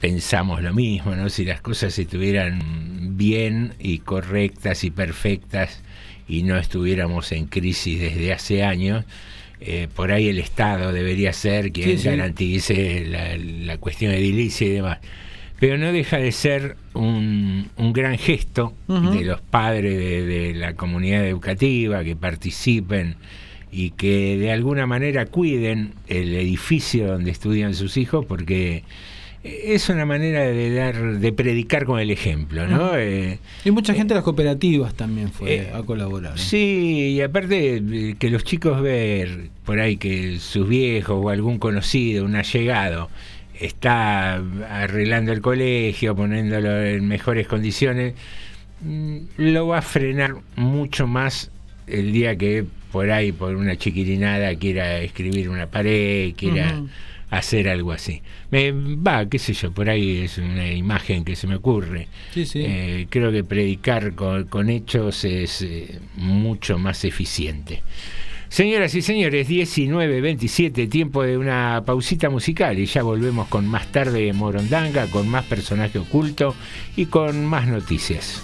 pensamos lo mismo, ¿no? Si las cosas estuvieran bien y correctas y perfectas y no estuviéramos en crisis desde hace años, eh, por ahí el Estado debería ser quien Sí, sí. garantice la, la cuestión edilicia y demás. Pero no deja de ser un, un gran gesto de los padres de, de la comunidad educativa que participen y que de alguna manera cuiden el edificio donde estudian sus hijos porque es una manera de dar de predicar con el ejemplo, ¿no? Eh, y mucha gente de las cooperativas también fue eh, a colaborar. ¿eh? Sí, y aparte que los chicos ver por ahí que sus viejos o algún conocido, un allegado, está arreglando el colegio, poniéndolo en mejores condiciones, mm, lo va a frenar mucho más el día que por ahí, por una chiquirinada, quiera escribir una pared, quiera. Hacer algo así. Va, qué sé yo, por ahí es una imagen que se me ocurre. Sí, sí. Eh, creo que predicar con, con hechos es eh, mucho más eficiente. Señoras y señores, 19.27, tiempo de una pausita musical y ya volvemos con más tarde de Morondanga, con más personaje oculto y con más noticias.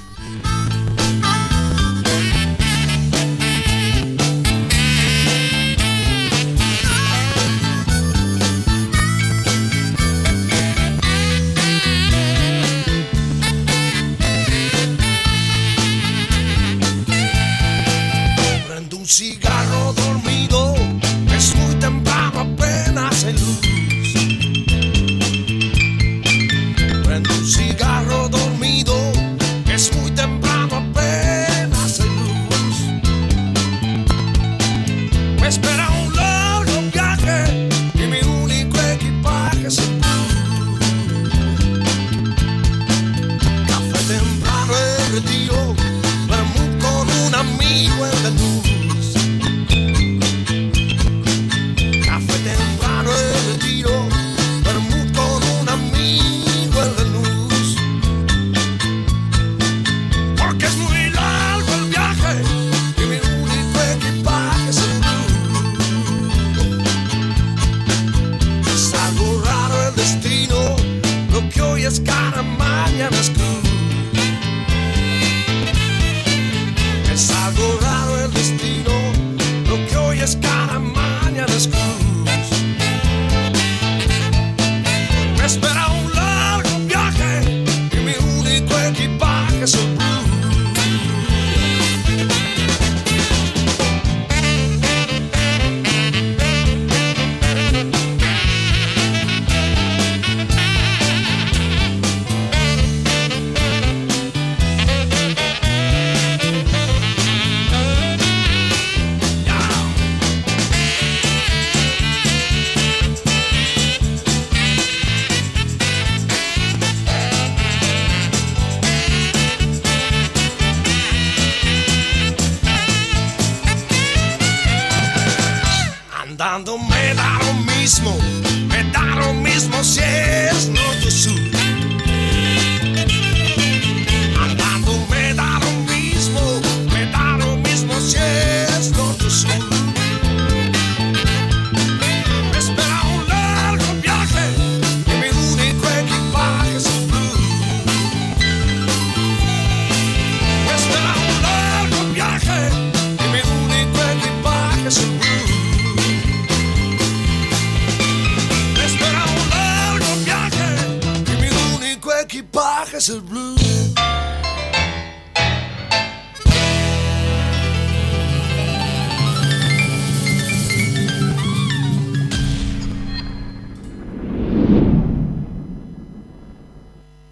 andando me da lo mismo, me da lo mismo si es norte o sur.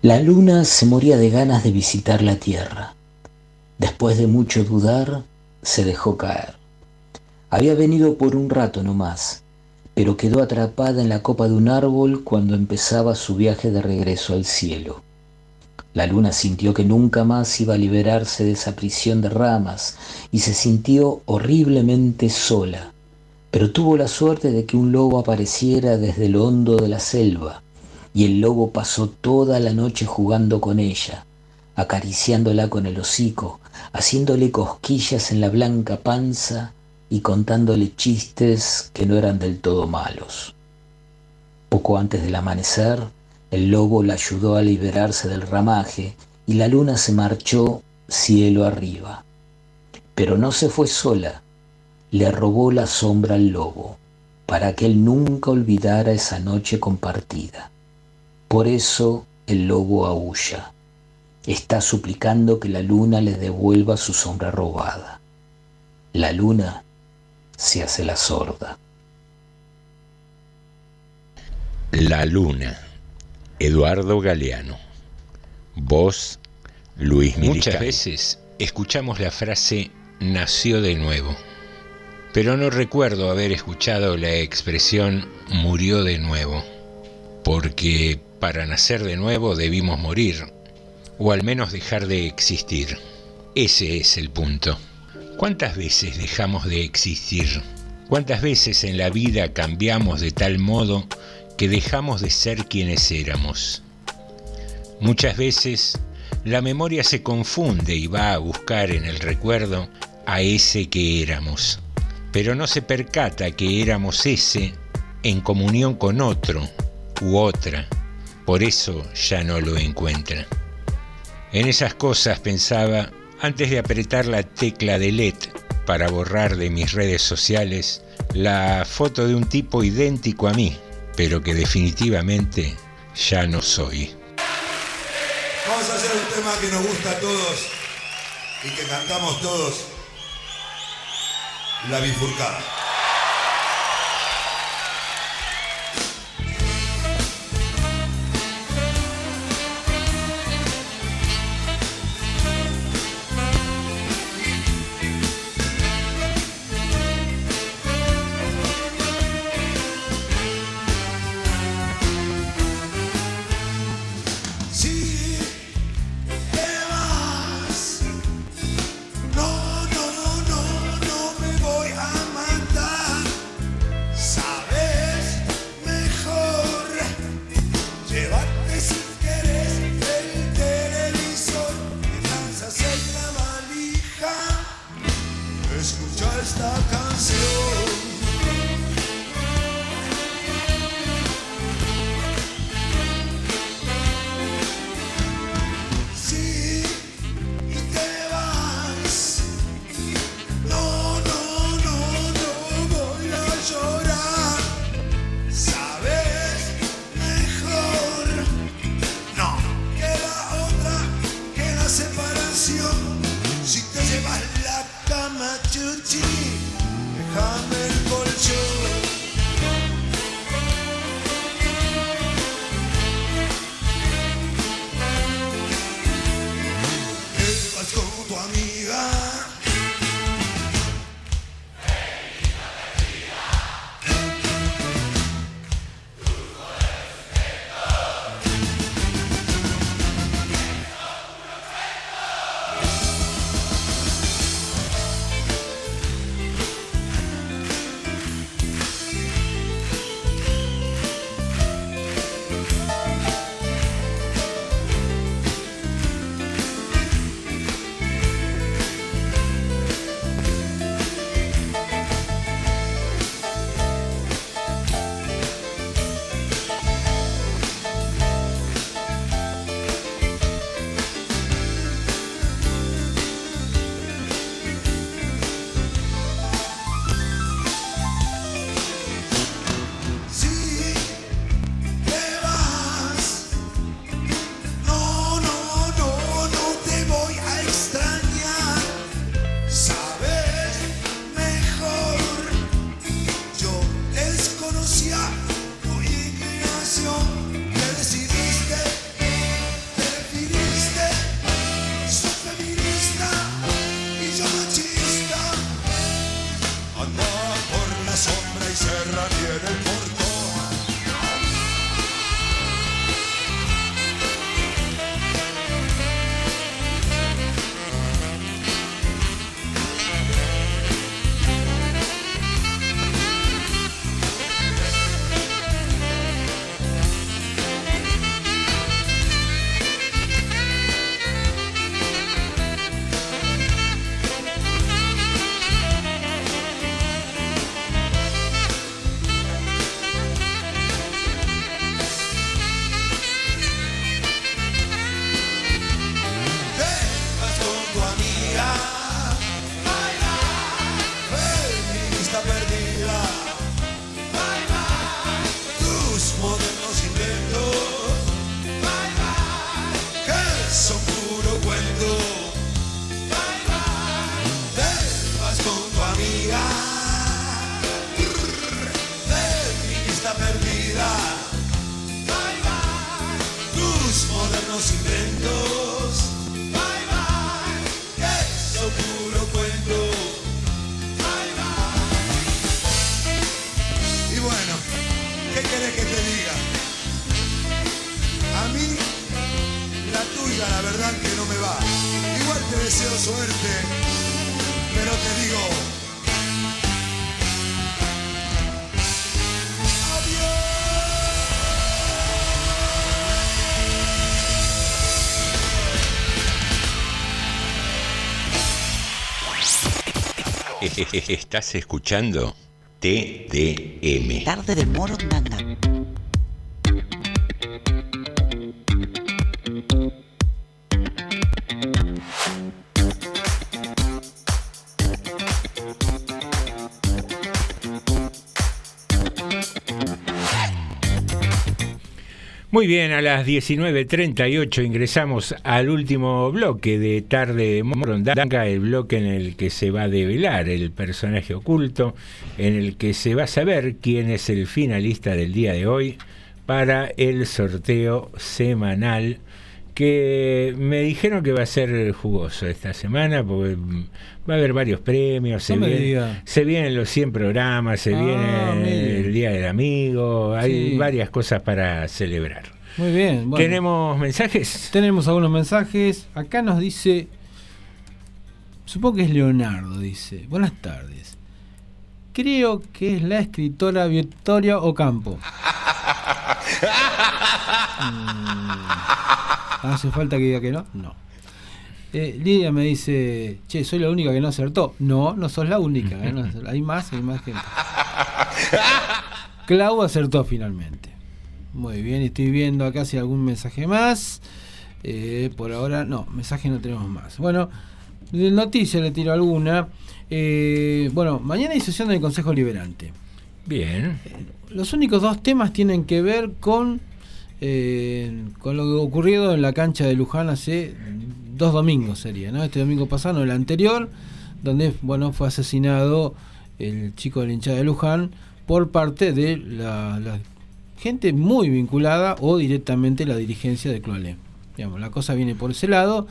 La luna se moría de ganas de visitar la tierra. Después de mucho dudar, se dejó caer. Había venido por un rato no más, pero quedó atrapada en la copa de un árbol cuando empezaba su viaje de regreso al cielo. La luna sintió que nunca más iba a liberarse de esa prisión de ramas y se sintió horriblemente sola, pero tuvo la suerte de que un lobo apareciera desde lo hondo de la selva, y el lobo pasó toda la noche jugando con ella, acariciándola con el hocico, haciéndole cosquillas en la blanca panza y contándole chistes que no eran del todo malos. Poco antes del amanecer, el lobo la ayudó a liberarse del ramaje y la luna se marchó cielo arriba. Pero no se fue sola, le robó la sombra al lobo, para que él nunca olvidara esa noche compartida. Por eso el lobo aúlla. Está suplicando que la luna le devuelva su sombra robada. La luna se hace la sorda. La Luna, Eduardo Galeano. Voz, Luis Muchas Muchas veces escuchamos la frase nació de nuevo, pero no recuerdo haber escuchado la expresión murió de nuevo, porque para nacer de nuevo debimos morir, o al menos dejar de existir. Ese es el punto. ¿Cuántas veces dejamos de existir? ¿Cuántas veces en la vida cambiamos de tal modo que dejamos de ser quienes éramos? Muchas veces la memoria se confunde y va a buscar en el recuerdo a ese que éramos, pero no se percata que éramos ese en comunión con otro u otra, por eso ya no lo encuentra. En esas cosas pensaba antes de apretar la tecla de LED para borrar de mis redes sociales la foto de un tipo idéntico a mí, pero que definitivamente ya no soy. Vamos a hacer un tema que nos gusta a todos y que cantamos todos. La bifurcada. Deseo suerte, pero te digo. Estás escuchando TDM. Tarde de Morondanga. Muy bien, a las 19.38 ingresamos al último bloque de Tarde de Morondanga, el bloque en el que se va a develar el personaje oculto, en el que se va a saber quién es el finalista del día de hoy para el sorteo semanal que me dijeron que va a ser jugoso esta semana porque mm, va a haber varios premios, se, No me viene- diga. se vienen los 100 programas, se Ah, viene mire. el Día del Amigo, hay Sí. varias cosas para celebrar. Muy bien. bueno. ¿Tenemos mensajes? Tenemos algunos mensajes. Acá nos dice. Supongo que es Leonardo, dice. Buenas tardes. Creo que es la escritora Victoria Ocampo. Mm, ¿Hace falta que diga que no? No. Eh, Lidia me dice, che, soy la única que no acertó. No, no sos la única. ¿eh? No, hay más, hay más gente. Clau acertó finalmente. Muy bien, estoy viendo acá si hay algún mensaje más. Eh, por ahora, no, mensaje no tenemos más. Bueno, de noticias le tiro alguna. Bueno, mañana hay sesión del Consejo Liberante. Bien. Los únicos dos temas tienen que ver con, eh, con lo ocurrido en la cancha de Luján hace dos domingos sería, ¿no? Este domingo pasado, el anterior, donde bueno fue asesinado el chico de la hinchada de Luján por parte de la, la gente muy vinculada o directamente la dirigencia de Cloalé. Digamos, la cosa viene por ese lado,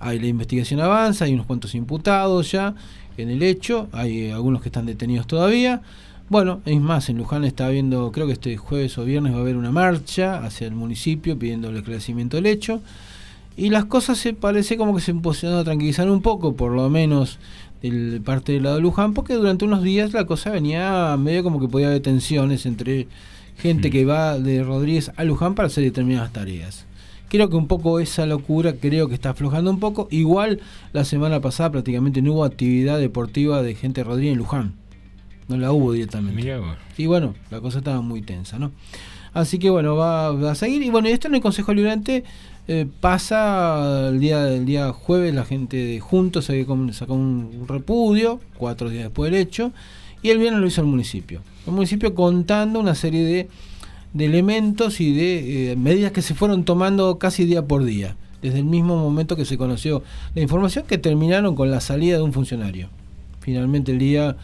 hay la investigación avanza, hay unos cuantos imputados ya en el hecho, hay algunos que están detenidos todavía. Bueno, es más, en Luján está habiendo, creo que este jueves o viernes va a haber una marcha hacia el municipio pidiendo el esclarecimiento del hecho. Y las cosas se parece como que se empezaron a tranquilizar un poco, por lo menos de parte del lado de Luján, porque durante unos días la cosa venía medio como que podía haber tensiones entre gente que va de Rodríguez a Luján para hacer determinadas tareas. Creo que un poco esa locura, creo que está aflojando un poco. Igual la semana pasada prácticamente no hubo actividad deportiva de gente de Rodríguez en Luján. No la hubo directamente. Mirá vos. Y bueno, la cosa estaba muy tensa, ¿no? Así que bueno, va, va a seguir. Y bueno, y esto en el Consejo Liberante eh, pasa el día, el día jueves, la gente de Juntos se sacó un repudio, cuatro días después del hecho, y el viernes lo hizo el municipio. El municipio contando una serie de, de elementos y de eh, medidas que se fueron tomando casi día por día, desde el mismo momento que se conoció la información que terminaron con la salida de un funcionario. Finalmente el día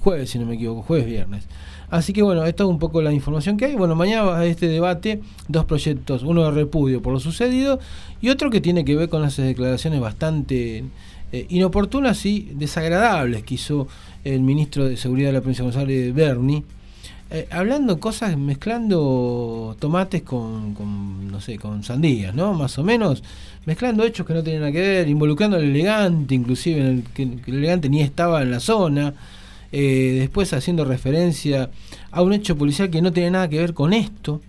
jueves, si no me equivoco, jueves, viernes. Así que bueno, esta es un poco la información que hay. Bueno, mañana va a este debate dos proyectos, uno de repudio por lo sucedido y otro que tiene que ver con las declaraciones bastante eh, inoportunas y desagradables que hizo el ministro de Seguridad de la provincia de González, Berni, eh, hablando cosas, mezclando tomates con, con, no sé, con sandías, ¿no? Más o menos, mezclando hechos que no tenían nada que ver, involucrando al elegante, inclusive, en el, que, el elegante ni estaba en la zona, eh, después haciendo referencia a un hecho policial que no tiene nada que ver con esto,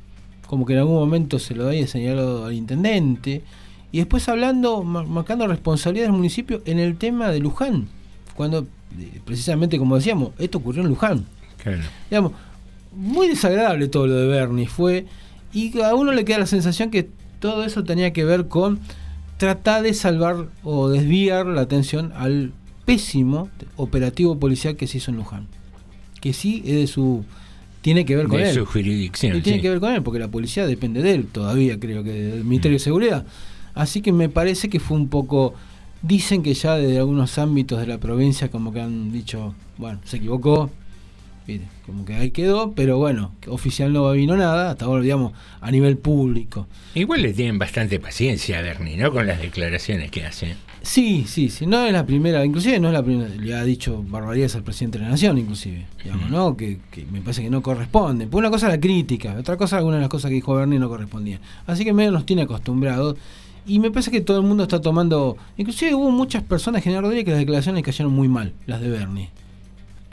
como que en algún momento se lo había señalado al intendente, y después hablando, mar- marcando responsabilidad del municipio en el tema de Luján, cuando precisamente como decíamos, esto ocurrió en Luján. Claro. Digamos, muy desagradable todo lo de Bernie fue, y a uno le queda la sensación que todo eso tenía que ver con tratar de salvar o desviar la atención al pésimo operativo policial que se hizo en Luján. Que sí es de su. tiene que ver con De él. su jurisdicción, Y tiene sí. que ver con él, porque la policía depende de él todavía, creo que del Ministerio de Seguridad. Así que me parece que fue un poco. Dicen que ya desde algunos ámbitos de la provincia, como que han dicho, bueno, se equivocó, como que ahí quedó, pero bueno, oficial no vino nada, hasta ahora, digamos, a nivel público. Igual le tienen bastante paciencia a Bernie, ¿no? Con las declaraciones que hace. Sí, sí, sí, no es la primera, inclusive no es la primera, le ha dicho barbaridades al presidente de la nación, inclusive, digamos, ¿no? Que, que me parece que no corresponde. Pues una cosa la crítica, otra cosa algunas de las cosas que dijo Bernie no correspondían. Así que medio nos tiene acostumbrados Y me parece que todo el mundo está tomando. Inclusive hubo muchas personas, General Rodríguez, que las declaraciones cayeron muy mal, las de Bernie.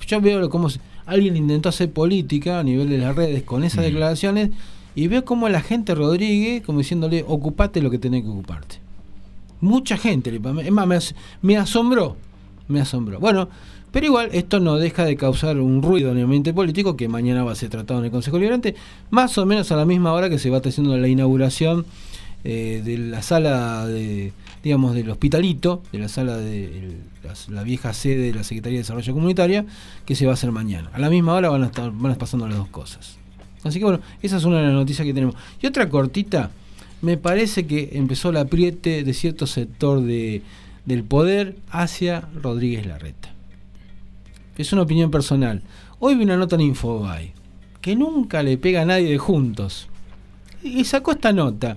Yo veo cómo alguien intentó hacer política a nivel de las redes con esas declaraciones y veo cómo la gente Rodríguez, como diciéndole, ocupate lo que tenés que ocuparte. Mucha gente, es más, me, me asombró, me asombró. Bueno, pero igual esto no deja de causar un ruido en el ambiente político que mañana va a ser tratado en el Consejo Liberante, más o menos a la misma hora que se va haciendo la inauguración eh, de la sala de digamos del hospitalito, de la sala de la, vieja sede de la Secretaría de Desarrollo Comunitaria, que se va a hacer mañana. A la misma hora van a estar van a estar pasando las dos cosas. Así que bueno, esa es una de las noticias que tenemos. Y otra cortita, me parece que empezó el apriete de cierto sector de, del poder hacia Rodríguez Larreta. Es una opinión personal. Hoy vi una nota en Infobae que nunca le pega a nadie de juntos. Y sacó esta nota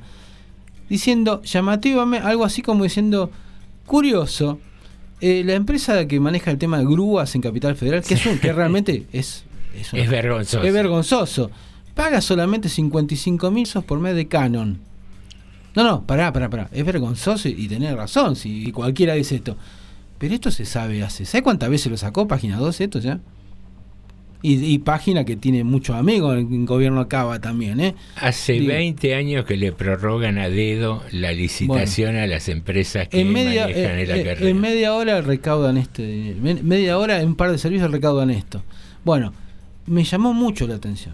diciendo llamativamente, algo así como diciendo, curioso, eh, la empresa que maneja el tema de grúas en Capital Federal, que, es un- que realmente es, es, una- Es vergonzoso. es vergonzoso, paga solamente 55 mil pesos por mes de canon. No, no, pará, pará, pará. Es vergonzoso y tenés razón si cualquiera dice esto. Pero esto se sabe hace. ¿Sabes cuántas veces lo sacó Página 12 esto ya? Y, y página que tiene muchos amigos en el gobierno Cava también, ¿eh? Hace Digo, 20 años que le prorrogan a dedo la licitación a las empresas que en media, manejan eh, el eh, en media hora recaudan este me- media hora en un par de servicios recaudan esto bueno me llamó mucho la atención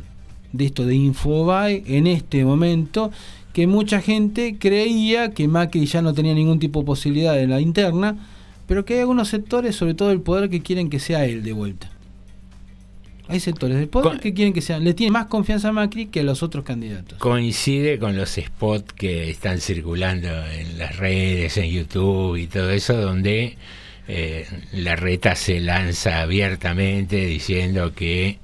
de esto de Infobae en este momento que mucha gente creía que Macri ya no tenía ningún tipo de posibilidad en la interna pero que hay algunos sectores sobre todo el poder que quieren que sea él de vuelta. Hay sectores del poder que quieren que sea le tienen más confianza a Macri que a los otros candidatos. Coincide con los spots que están circulando en las redes, en YouTube y todo eso, donde eh, la reta se lanza abiertamente diciendo que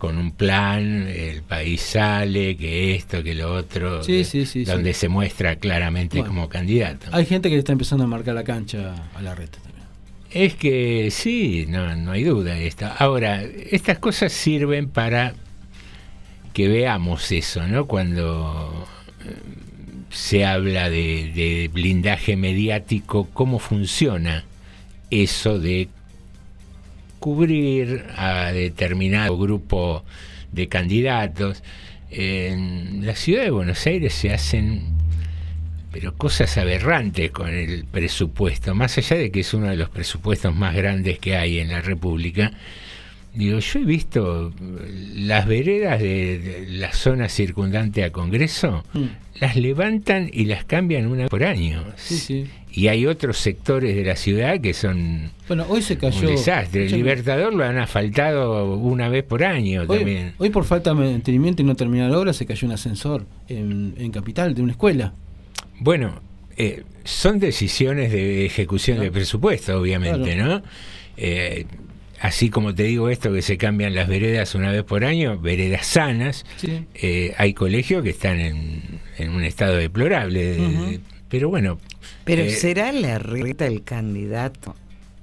con un plan el país sale, que esto, que lo otro, Sí, de- sí, sí, donde se muestra claramente Bueno. como candidato. hay gente que está empezando a marcar la cancha a la reta Es que sí, no, no hay duda de esto. Ahora, estas cosas sirven para que veamos eso, ¿no? Cuando eh, se habla de, de blindaje mediático, cómo funciona eso de cubrir a determinado grupo de candidatos. En la ciudad de Buenos Aires se hacen pero cosas aberrantes con el presupuesto, más allá de que es uno de los presupuestos más grandes que hay en la República. Digo, yo he visto las veredas de, la zona circundante a Congreso, las levantan y las cambian una por año. Sí, sí. Y hay otros sectores de la ciudad que son Bueno, hoy se cayó. un desastre. El Libertador lo han asfaltado una vez por año Hoy, también. hoy por falta de mantenimiento y no terminar la obra se cayó un ascensor en, en Capital de una escuela. Bueno, eh, son decisiones de ejecución de presupuesto, obviamente, ¿no? Eh, así como te digo esto, que se cambian las veredas una vez por año, veredas sanas, Sí. eh, hay colegios que están en, en un estado deplorable. de- pero bueno. Pero eh, ¿será la reta el candidato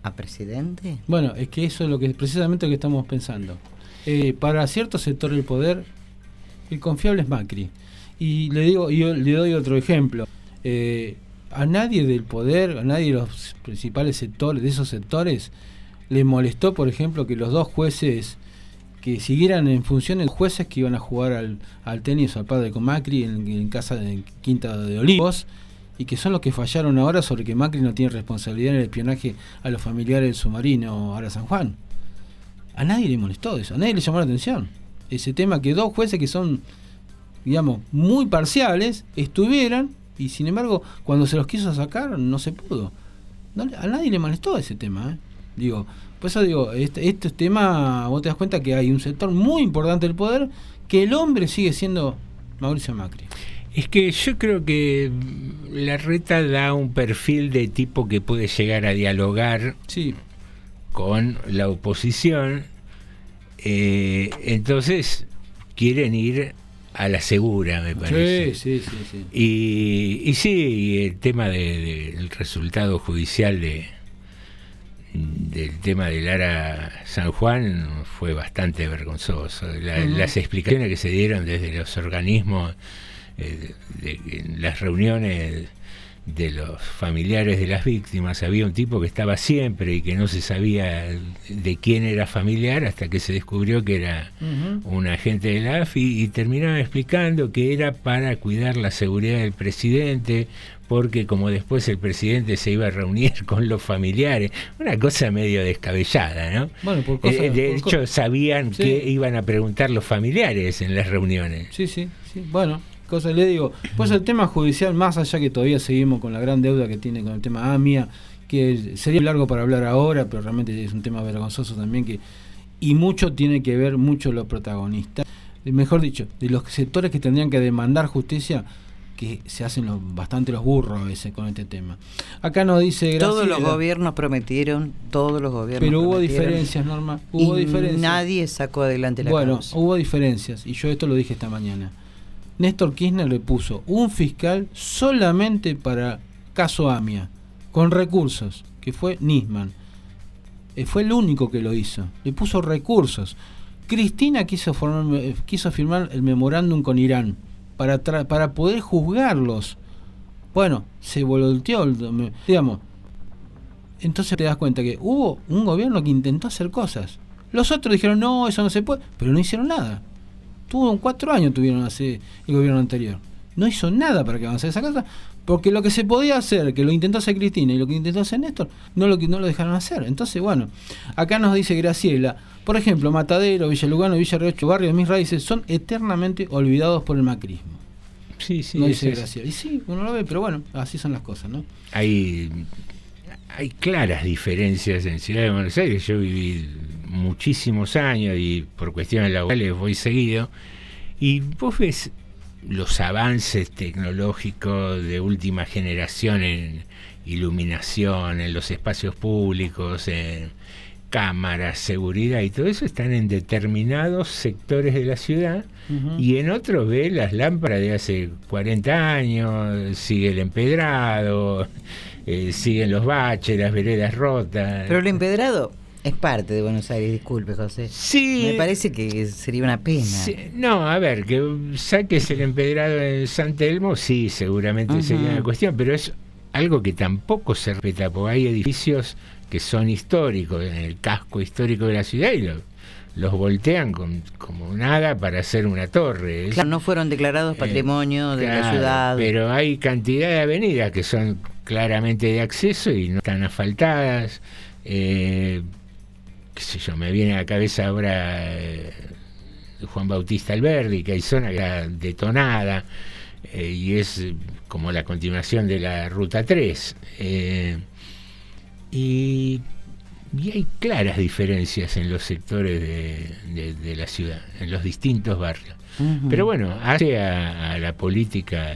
a presidente? Bueno, es que eso es lo que precisamente lo que estamos pensando. Eh, para cierto sector del poder, el confiable es Macri. Y le digo, yo le doy otro ejemplo. Eh, a nadie del poder, a nadie de los principales sectores, de esos sectores, le molestó, por ejemplo, que los dos jueces que siguieran en funciones jueces que iban a jugar al, al tenis o al padre con Macri en, en casa de Quinta de Olivos y que son los que fallaron ahora sobre que Macri no tiene responsabilidad en el espionaje a los familiares del submarino ahora San Juan. A nadie le molestó eso, a nadie le llamó la atención. Ese tema que dos jueces que son, digamos, muy parciales estuvieran y sin embargo cuando se los quiso sacar no se pudo. A nadie le molestó ese tema. ¿eh? Digo, por eso digo, este, este tema, vos te das cuenta que hay un sector muy importante del poder que el hombre sigue siendo Mauricio Macri. Es que yo creo que mm, la reta da un perfil de tipo que puede llegar a dialogar con la oposición. eh, entonces quieren ir a la segura, me parece. Sí, sí, sí, sí. Y, y sí, el tema de- del resultado judicial de del tema de Lara San Juan fue bastante vergonzoso. La-. Las explicaciones que se dieron desde los organismos, eh, de, en las reuniones de los familiares de las víctimas. Había un tipo que estaba siempre y que no se sabía de quién era familiar hasta que se descubrió que era un agente de la AFI y terminaba explicando que era para cuidar la seguridad del presidente, porque como después el presidente se iba a reunir con los familiares, una cosa medio descabellada, ¿no? Bueno, por cosas- Eh, de por hecho, sabían Sí. que iban a preguntar los familiares en las reuniones. Sí, sí, sí. Bueno, cosa le digo. Pues el tema judicial, más allá que todavía seguimos con la gran deuda que tiene con el tema AMIA, que sería largo para hablar ahora, pero realmente es un tema vergonzoso también que y mucho tiene que ver mucho los protagonistas, Eh, mejor dicho, de los sectores que tendrían que demandar justicia que se hacen los, bastante los burros a veces con este tema. Acá nos dice Todos Graciela- los gobiernos prometieron, todos los gobiernos Pero hubo diferencias, Norma. Hubo y diferencias. Nadie sacó adelante la bueno, causa. hubo diferencias, y yo esto lo dije esta mañana. Néstor Kirchner le puso un fiscal solamente para caso AMIA, con recursos, que fue Nisman. Eh, fue el único que lo hizo. Le puso recursos. Cristina quiso, formar- eh, quiso firmar el memorándum con Irán para, para poder juzgarlos. Bueno, se volteó, digamos. Entonces te das cuenta que hubo un gobierno que intentó hacer cosas. Los otros dijeron, no, eso no se puede, pero no hicieron nada. Tuvo cuatro años tuvieron hace el gobierno anterior. No hizo nada para que avanzara esa casa, porque lo que se podía hacer, que lo intentó hacer Cristina y lo que intentó hacer Néstor, no lo, no lo dejaron hacer. Entonces, bueno, acá nos dice Graciela, por ejemplo, Matadero, Villa Lugano, Villa Riocho, Barrio de Mis Raíces son eternamente olvidados por el macrismo. Sí, sí, no dice es. Graciela. Y sí, uno lo ve, pero bueno, así son las cosas, ¿no? hay, hay claras diferencias en Ciudad de Buenos Aires. Yo viví muchísimos años y por cuestiones laborales voy seguido. Y vos ves los avances tecnológicos de última generación en iluminación, en los espacios públicos, en cámaras, seguridad y todo eso están en determinados sectores de la ciudad y en otros ve las lámparas de hace 40 años, sigue el empedrado, eh, siguen los baches, las veredas rotas. Pero el empedrado es parte de Buenos Aires, disculpe, José. Sí. Me parece que sería una pena. Sí, no, a ver, que saques el empedrado en San Telmo, sí, seguramente sería una cuestión, pero es algo que tampoco se respeta, porque hay edificios que son históricos, en el casco histórico de la ciudad, y lo- los voltean con, como nada para hacer una torre. Claro, no fueron declarados patrimonio de la Eh, ciudad. Pero hay cantidad de avenidas que son claramente de acceso y no están asfaltadas. Eh, qué sé yo, me viene a la cabeza ahora eh, Juan Bautista Alberdi, que hay zona que está detonada eh, y es eh, como la continuación de la Ruta 3. Eh, y, y hay claras diferencias en los sectores de, de- de la ciudad, en los distintos barrios. Pero bueno, hace a, a la política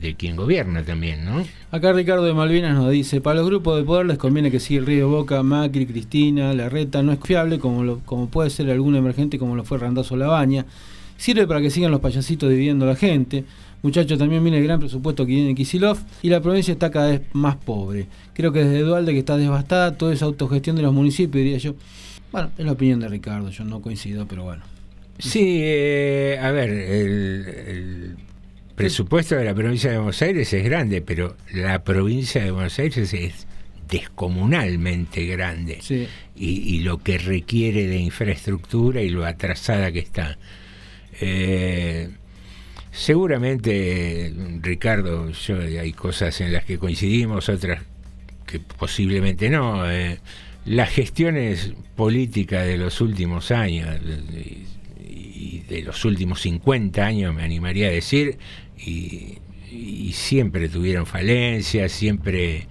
de, quien gobierna también, ¿no? Acá Ricardo de Malvinas nos dice, para los grupos de poder les conviene que siga el Río Boca, Macri, Cristina, Larreta, no es fiable como, lo- como puede ser algún emergente como lo fue Randazo Labaña. Sirve para que sigan los payasitos dividiendo a la gente. Muchachos, también viene el gran presupuesto que tiene Kisilov y la provincia está cada vez más pobre. Creo que desde Dualde que está devastada, toda esa autogestión de los municipios, diría yo. Bueno, es la opinión de Ricardo, yo no coincido, pero bueno. Sí, eh, a ver, el, el presupuesto de la provincia de Buenos Aires es grande, pero la provincia de Buenos Aires es descomunalmente grande. Y, y lo que requiere de infraestructura y lo atrasada que está. Eh, seguramente, Ricardo, yo hay cosas en las que coincidimos, otras que posiblemente no. eh, las gestiones políticas de los últimos años y de los últimos 50 años, me animaría a decir, y, siempre tuvieron falencias, siempre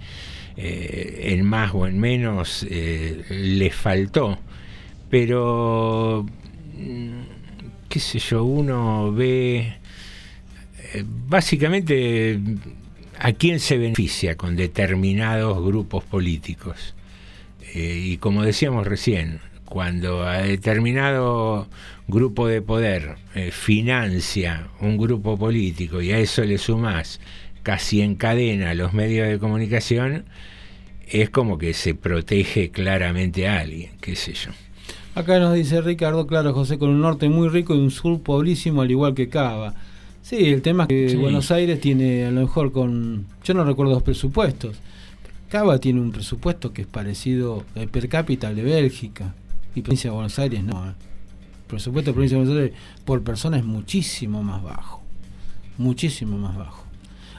eh, en más o en menos eh, les faltó. Pero, mm, qué sé yo, uno ve eh, básicamente a quién se beneficia con determinados grupos políticos. Y como decíamos recién, cuando a determinado grupo de poder eh, financia un grupo político y a eso le sumás casi en cadena los medios de comunicación, es como que se protege claramente a alguien, qué sé yo. Acá nos dice Ricardo, claro, José, con un norte muy rico y un sur pobrísimo, al igual que Cava. Sí, el tema es que Sí. Buenos Aires tiene a lo mejor con... Yo no recuerdo los presupuestos. Cava tiene un presupuesto que es parecido eh, per cápita al de Bélgica. Y provincia de Buenos Aires no. eh. El presupuesto de provincia de Buenos Aires por persona es muchísimo más bajo. Muchísimo más bajo.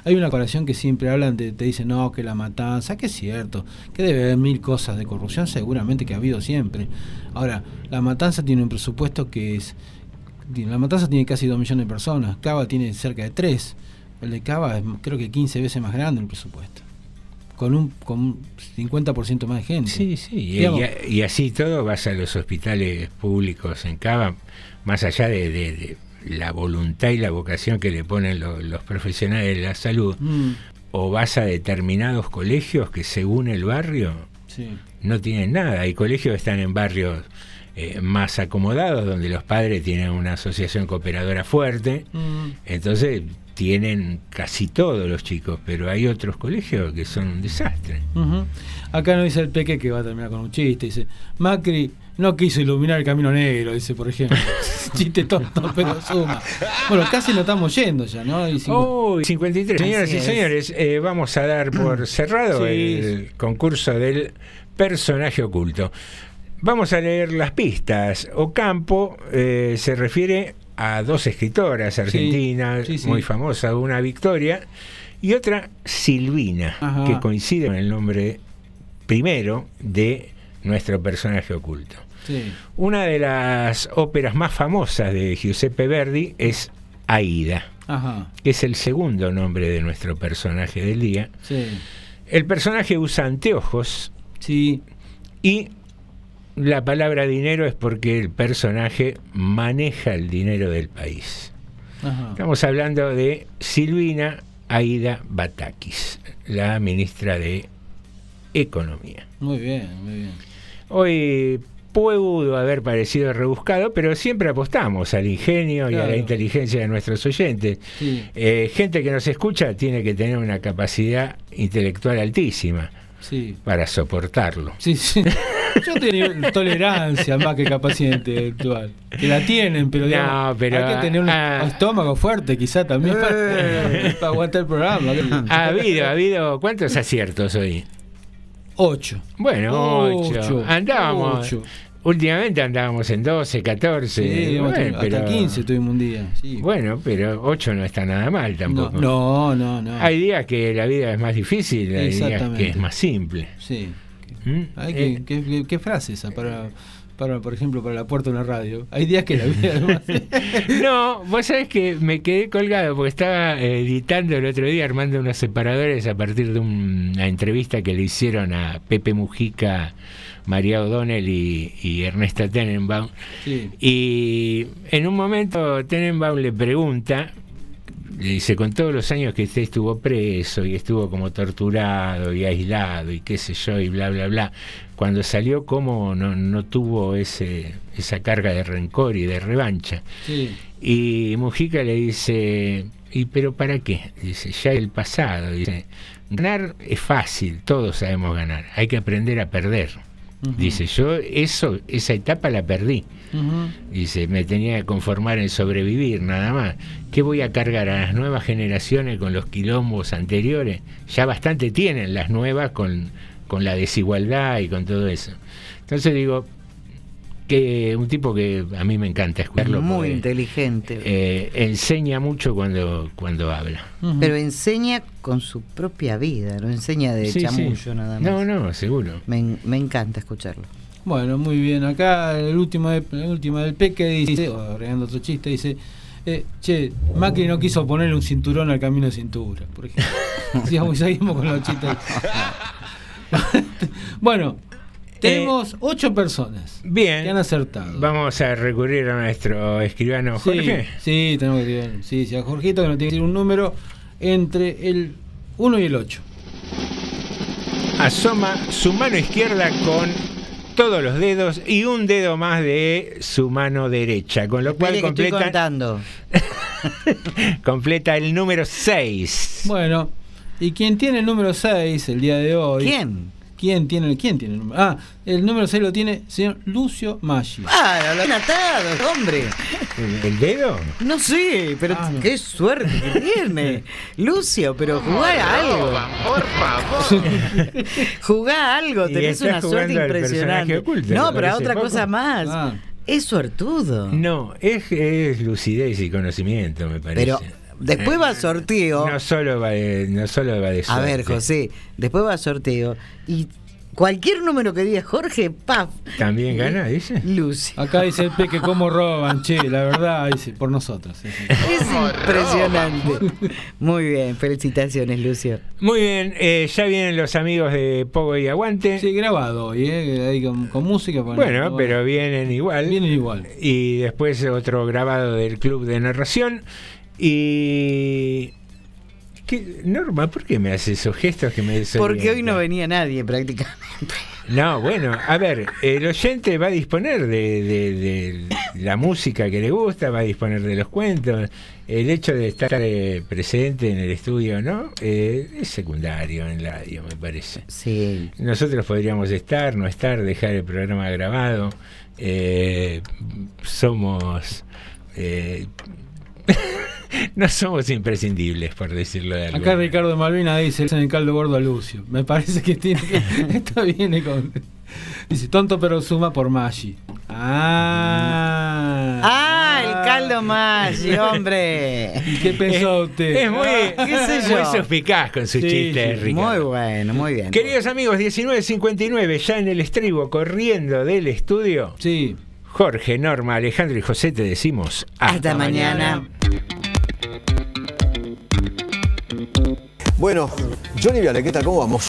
Hay una comparación que siempre hablan, de, te dicen, no, que la matanza, que es cierto, que debe haber mil cosas de corrupción, seguramente que ha habido siempre. Ahora, la matanza tiene un presupuesto que es la Matanza tiene casi 2 millones de personas, Cava tiene cerca de 3. El de Cava es creo que 15 veces más grande el presupuesto. Con un, con un 50% más de gente. Sí, sí. Y, Digamos, y- y así todo vas a los hospitales públicos en Cava, más allá de, de- de la voluntad y la vocación que le ponen lo- los profesionales de la salud, mm, o vas a determinados colegios que según el barrio sí. no tienen nada. Hay colegios que están en barrios eh, más acomodados, donde los padres tienen una asociación cooperadora fuerte, Mm. entonces tienen casi todos los chicos, pero hay otros colegios que son un desastre. Acá no dice el peque que va a terminar con un chiste. Dice, Macri no quiso iluminar el camino negro, dice, por ejemplo. chiste tonto, pero suma. Bueno, casi nos estamos yendo ya, ¿no? Y Uy, 53. Señoras Así y es. señores, eh, vamos a dar por cerrado Sí. el concurso del personaje oculto. Vamos a leer las pistas. Ocampo eh, se refiere a dos escritoras argentinas sí, sí. muy famosas, una Victoria y otra Silvina, Ajá. que coincide con el nombre primero de nuestro personaje oculto. Una de las óperas más famosas de Giuseppe Verdi es Aida Ajá. que es el segundo nombre de nuestro personaje del día. El personaje usa anteojos. Sí. Y la palabra dinero es porque el personaje maneja el dinero del país. Ajá. Estamos hablando de Silvina Aida Batakis, la ministra de Economía. Muy bien, muy bien. Hoy pudo haber parecido rebuscado, pero siempre apostamos al ingenio y a la inteligencia de nuestros oyentes. Sí. Eh, gente que nos escucha tiene que tener una capacidad intelectual altísima Sí. para soportarlo. Sí, sí. Yo tengo tolerancia más que capacidad intelectual. Que la tienen, pero, No, digamos, pero, hay que tener un ah. estómago fuerte, quizá también, para, para aguantar el programa. Ha habido, ha habido, ¿cuántos aciertos hoy? Ocho. Bueno, ocho. Ocho. Andábamos. Ocho. Últimamente andábamos en 12, 14. Sí, digamos, bueno, hasta pero- 15 tuvimos un día. Sí. Bueno, pero 8 no está nada mal No, tampoco. no, no, no. Hay días que la vida es más difícil, hay días que es más simple. Sí. ¿Mm? Eh, ¿qué, qué- qué frase esa para, para, por ejemplo, para la puerta de una radio? Hay días que la vida es más... No, vos sabés que me quedé colgado porque estaba eh, editando el otro día, armando unos separadores a partir de un- una entrevista que le hicieron a Pepe Mujica, María O'Donnell y, y Ernesta Tenenbaum. Sí. Y en un momento Tenenbaum le pregunta, le dice, con todos los años que usted estuvo preso y estuvo como torturado y aislado y qué sé yo y bla, bla, bla, cuando salió, ¿cómo no, no tuvo ese, esa carga de rencor y de revancha? Sí. Y Mujica le dice, ¿y pero para qué? Dice, ya el pasado. Dice, ganar es fácil, todos sabemos ganar, hay que aprender a perder. Dice, yo eso, esa etapa la perdí. Ujú. Dice, me tenía que conformar en sobrevivir, nada más. ¿Qué voy a cargar a las nuevas generaciones con los quilombos anteriores? Ya bastante tienen las nuevas con, con la desigualdad y con todo eso. Entonces digo, que un tipo que a mí me encanta escucharlo. Muy porque, inteligente. eh, enseña mucho cuando, cuando habla. Pero enseña con su propia vida, no enseña de Sí, sí. chamullo nada más. No, no, seguro. Me, me encanta escucharlo. Bueno, muy bien. Acá el último, el último del Peque dice, o agregando otro chiste, dice, eh, che, Macri no quiso ponerle un cinturón al camino de cintura, por ejemplo. Sigamos, seguimos con los chistes. bueno, tenemos ocho personas Bien. que han acertado. Vamos a recurrir a nuestro escribano Jorge. Sí, tenemos que tirar. Sí, sí, a Jorgito que nos tiene que decir un número entre el 1 y el 8. asoma su mano izquierda con todos los dedos y un dedo más de su mano derecha, con lo cual que estoy completa, contando. completa el número 6. Bueno, y quien tiene el número 6 el día de hoy. ¿Quién? ¿Quién tiene, el- ¿Quién tiene el número? Ah, el número 6 lo tiene señor Lucio Maggi. Ah, lo han atado, hombre. ¿El, dedo? No sé, pero Ah, qué suerte que tiene. Lucio, pero jugá a algo. Por favor. Jugá a algo, tenés una suerte impresionante. oculto, no, pero a otra poco. cosa más. Ah. Es suertudo. No, es, es lucidez y conocimiento, me parece. Pero después va a sorteo. No solo va de, no solo va de A ver. José, después va a sorteo y cualquier número que diga Jorge, paf, También gana, dice. Lucio. Acá dice el Peque cómo roban, che, la verdad, dice, por nosotros. sí, sí. Es impresionante. Muy bien, felicitaciones, Lucio. Muy bien, eh, ya vienen los amigos de Pogo y Aguante. Sí, grabado hoy, ¿eh? Ahí con, con música. bueno, Bueno, pero vienen igual. Vienen igual. Y después otro grabado del Club de Narración. Y. ¿Qué? Norma, ¿por qué me haces esos gestos que me Porque hoy no venía nadie prácticamente. No, bueno, a ver, el oyente va a disponer de, de- de la música que le gusta, va a disponer de los cuentos. El hecho de estar eh, presente en el estudio, ¿no? Eh, es secundario en la radio, me parece. Sí. Nosotros podríamos estar, no estar, dejar el programa grabado. Eh, somos. Eh, no somos imprescindibles, por decirlo de alguna Acá Ricardo Malvina dice, en el caldo gordo a Lucio. Me parece que tiene que... Esto viene con... Dice, tonto pero suma por Maggi. Ah. Ah, el caldo Maggi, hombre. ¿Qué pensó usted? Es muy, ¿Qué sé muy yo? suspicaz con sus Sí, chistes, sí, Ricardo. Muy bueno, muy bien. Queridos amigos, 19.59, ya en el estribo, corriendo del estudio. Sí. Jorge, Norma, Alejandro y José te decimos hasta, Hasta mañana. Bueno, Johnny Viale, ¿qué tal? ¿Cómo vamos?